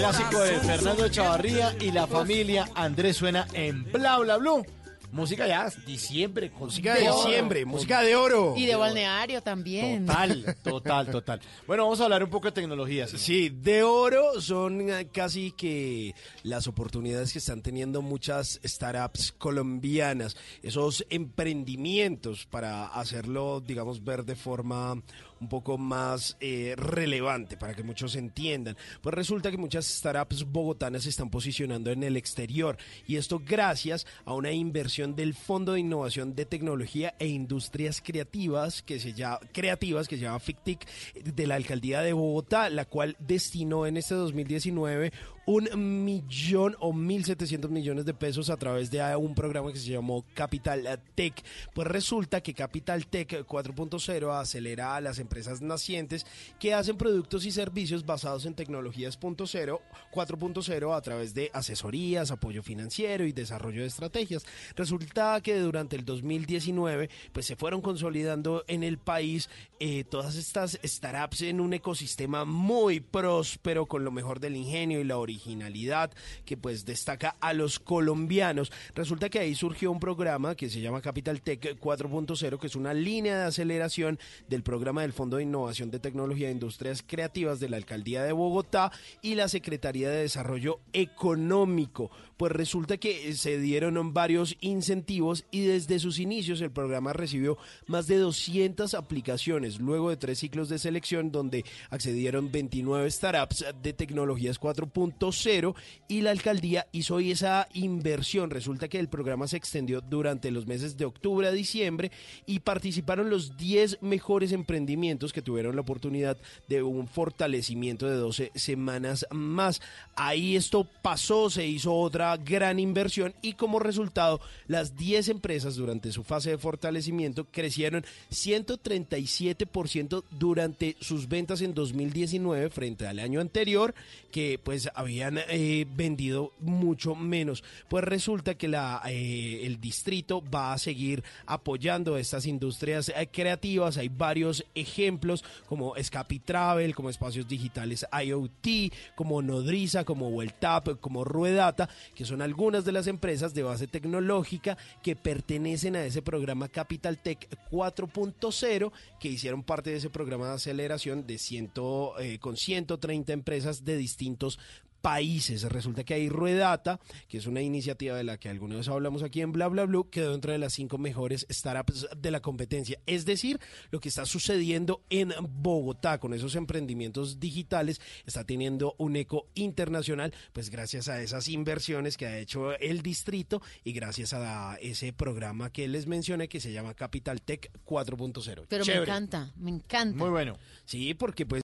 Clásico de Fernando. Chavarría y la familia Andrés suena en Bla Bla Blue. Música ya, diciembre. Música de oro, diciembre, música de oro. Y de balneario también. Total, <laughs> total, total. Bueno, vamos a hablar un poco de tecnología. señor. Sí, de oro son eh, casi que las oportunidades que están teniendo muchas startups colombianas, esos emprendimientos para hacerlo, digamos, ver de forma un poco más eh, relevante para que muchos entiendan. Pues resulta que muchas startups bogotanas se están posicionando en el exterior y esto gracias a una inversión del Fondo de Innovación de Tecnología e Industrias Creativas que se llama creativas que se llama FICTIC de la alcaldía de Bogotá, la cual destinó en este 2019 un millón o mil setecientos millones de pesos a través de un programa que se llamó Capital Tech. Pues resulta que Capital Tech 4.0 acelera a las empresas nacientes que hacen productos y servicios basados en tecnologías 0, 4.0 a través de asesorías, apoyo financiero y desarrollo de estrategias. Resulta que durante el 2019 pues se fueron consolidando en el país eh, todas estas startups en un ecosistema muy próspero con lo mejor del ingenio y la originalidad que pues destaca a los colombianos. Resulta que ahí surgió un programa que se llama Capital Tech 4.0 que es una línea de aceleración del programa del Fondo de Innovación de Tecnología e Industrias Creativas de la Alcaldía de Bogotá y la Secretaría de Desarrollo Económico. Pues resulta que se dieron varios incentivos y desde sus inicios el programa recibió más de 200 aplicaciones luego de tres ciclos de selección donde accedieron 29 startups de tecnologías 4.0 y la alcaldía hizo esa inversión. Resulta que el programa se extendió durante los meses de octubre a diciembre y participaron los 10 mejores emprendimientos que tuvieron la oportunidad de un fortalecimiento de 12 semanas más. Ahí esto pasó, se hizo otra gran inversión y como resultado las 10 empresas durante su fase de fortalecimiento crecieron 137% durante sus ventas en 2019 frente al año anterior que pues había habrían eh, vendido mucho menos. Pues resulta que la, eh, el distrito va a seguir apoyando estas industrias eh, creativas. Hay varios ejemplos como Escapi Travel, como Espacios Digitales IoT, como Nodriza, como Vueltap, como Ruedata, que son algunas de las empresas de base tecnológica que pertenecen a ese programa Capital Tech 4.0 que hicieron parte de ese programa de aceleración de ciento, eh, con 130 empresas de distintos países. Resulta que hay Ruedata, que es una iniciativa de la que alguna vez hablamos aquí en Bla Bla Blue, quedó entre de las cinco mejores startups de la competencia. Es decir, lo que está sucediendo en Bogotá con esos emprendimientos digitales está teniendo un eco internacional, pues gracias a esas inversiones que ha hecho el distrito y gracias a ese programa que les mencioné que se llama Capital Tech 4.0. Pero me encanta, me encanta. Muy bueno. Sí, porque pues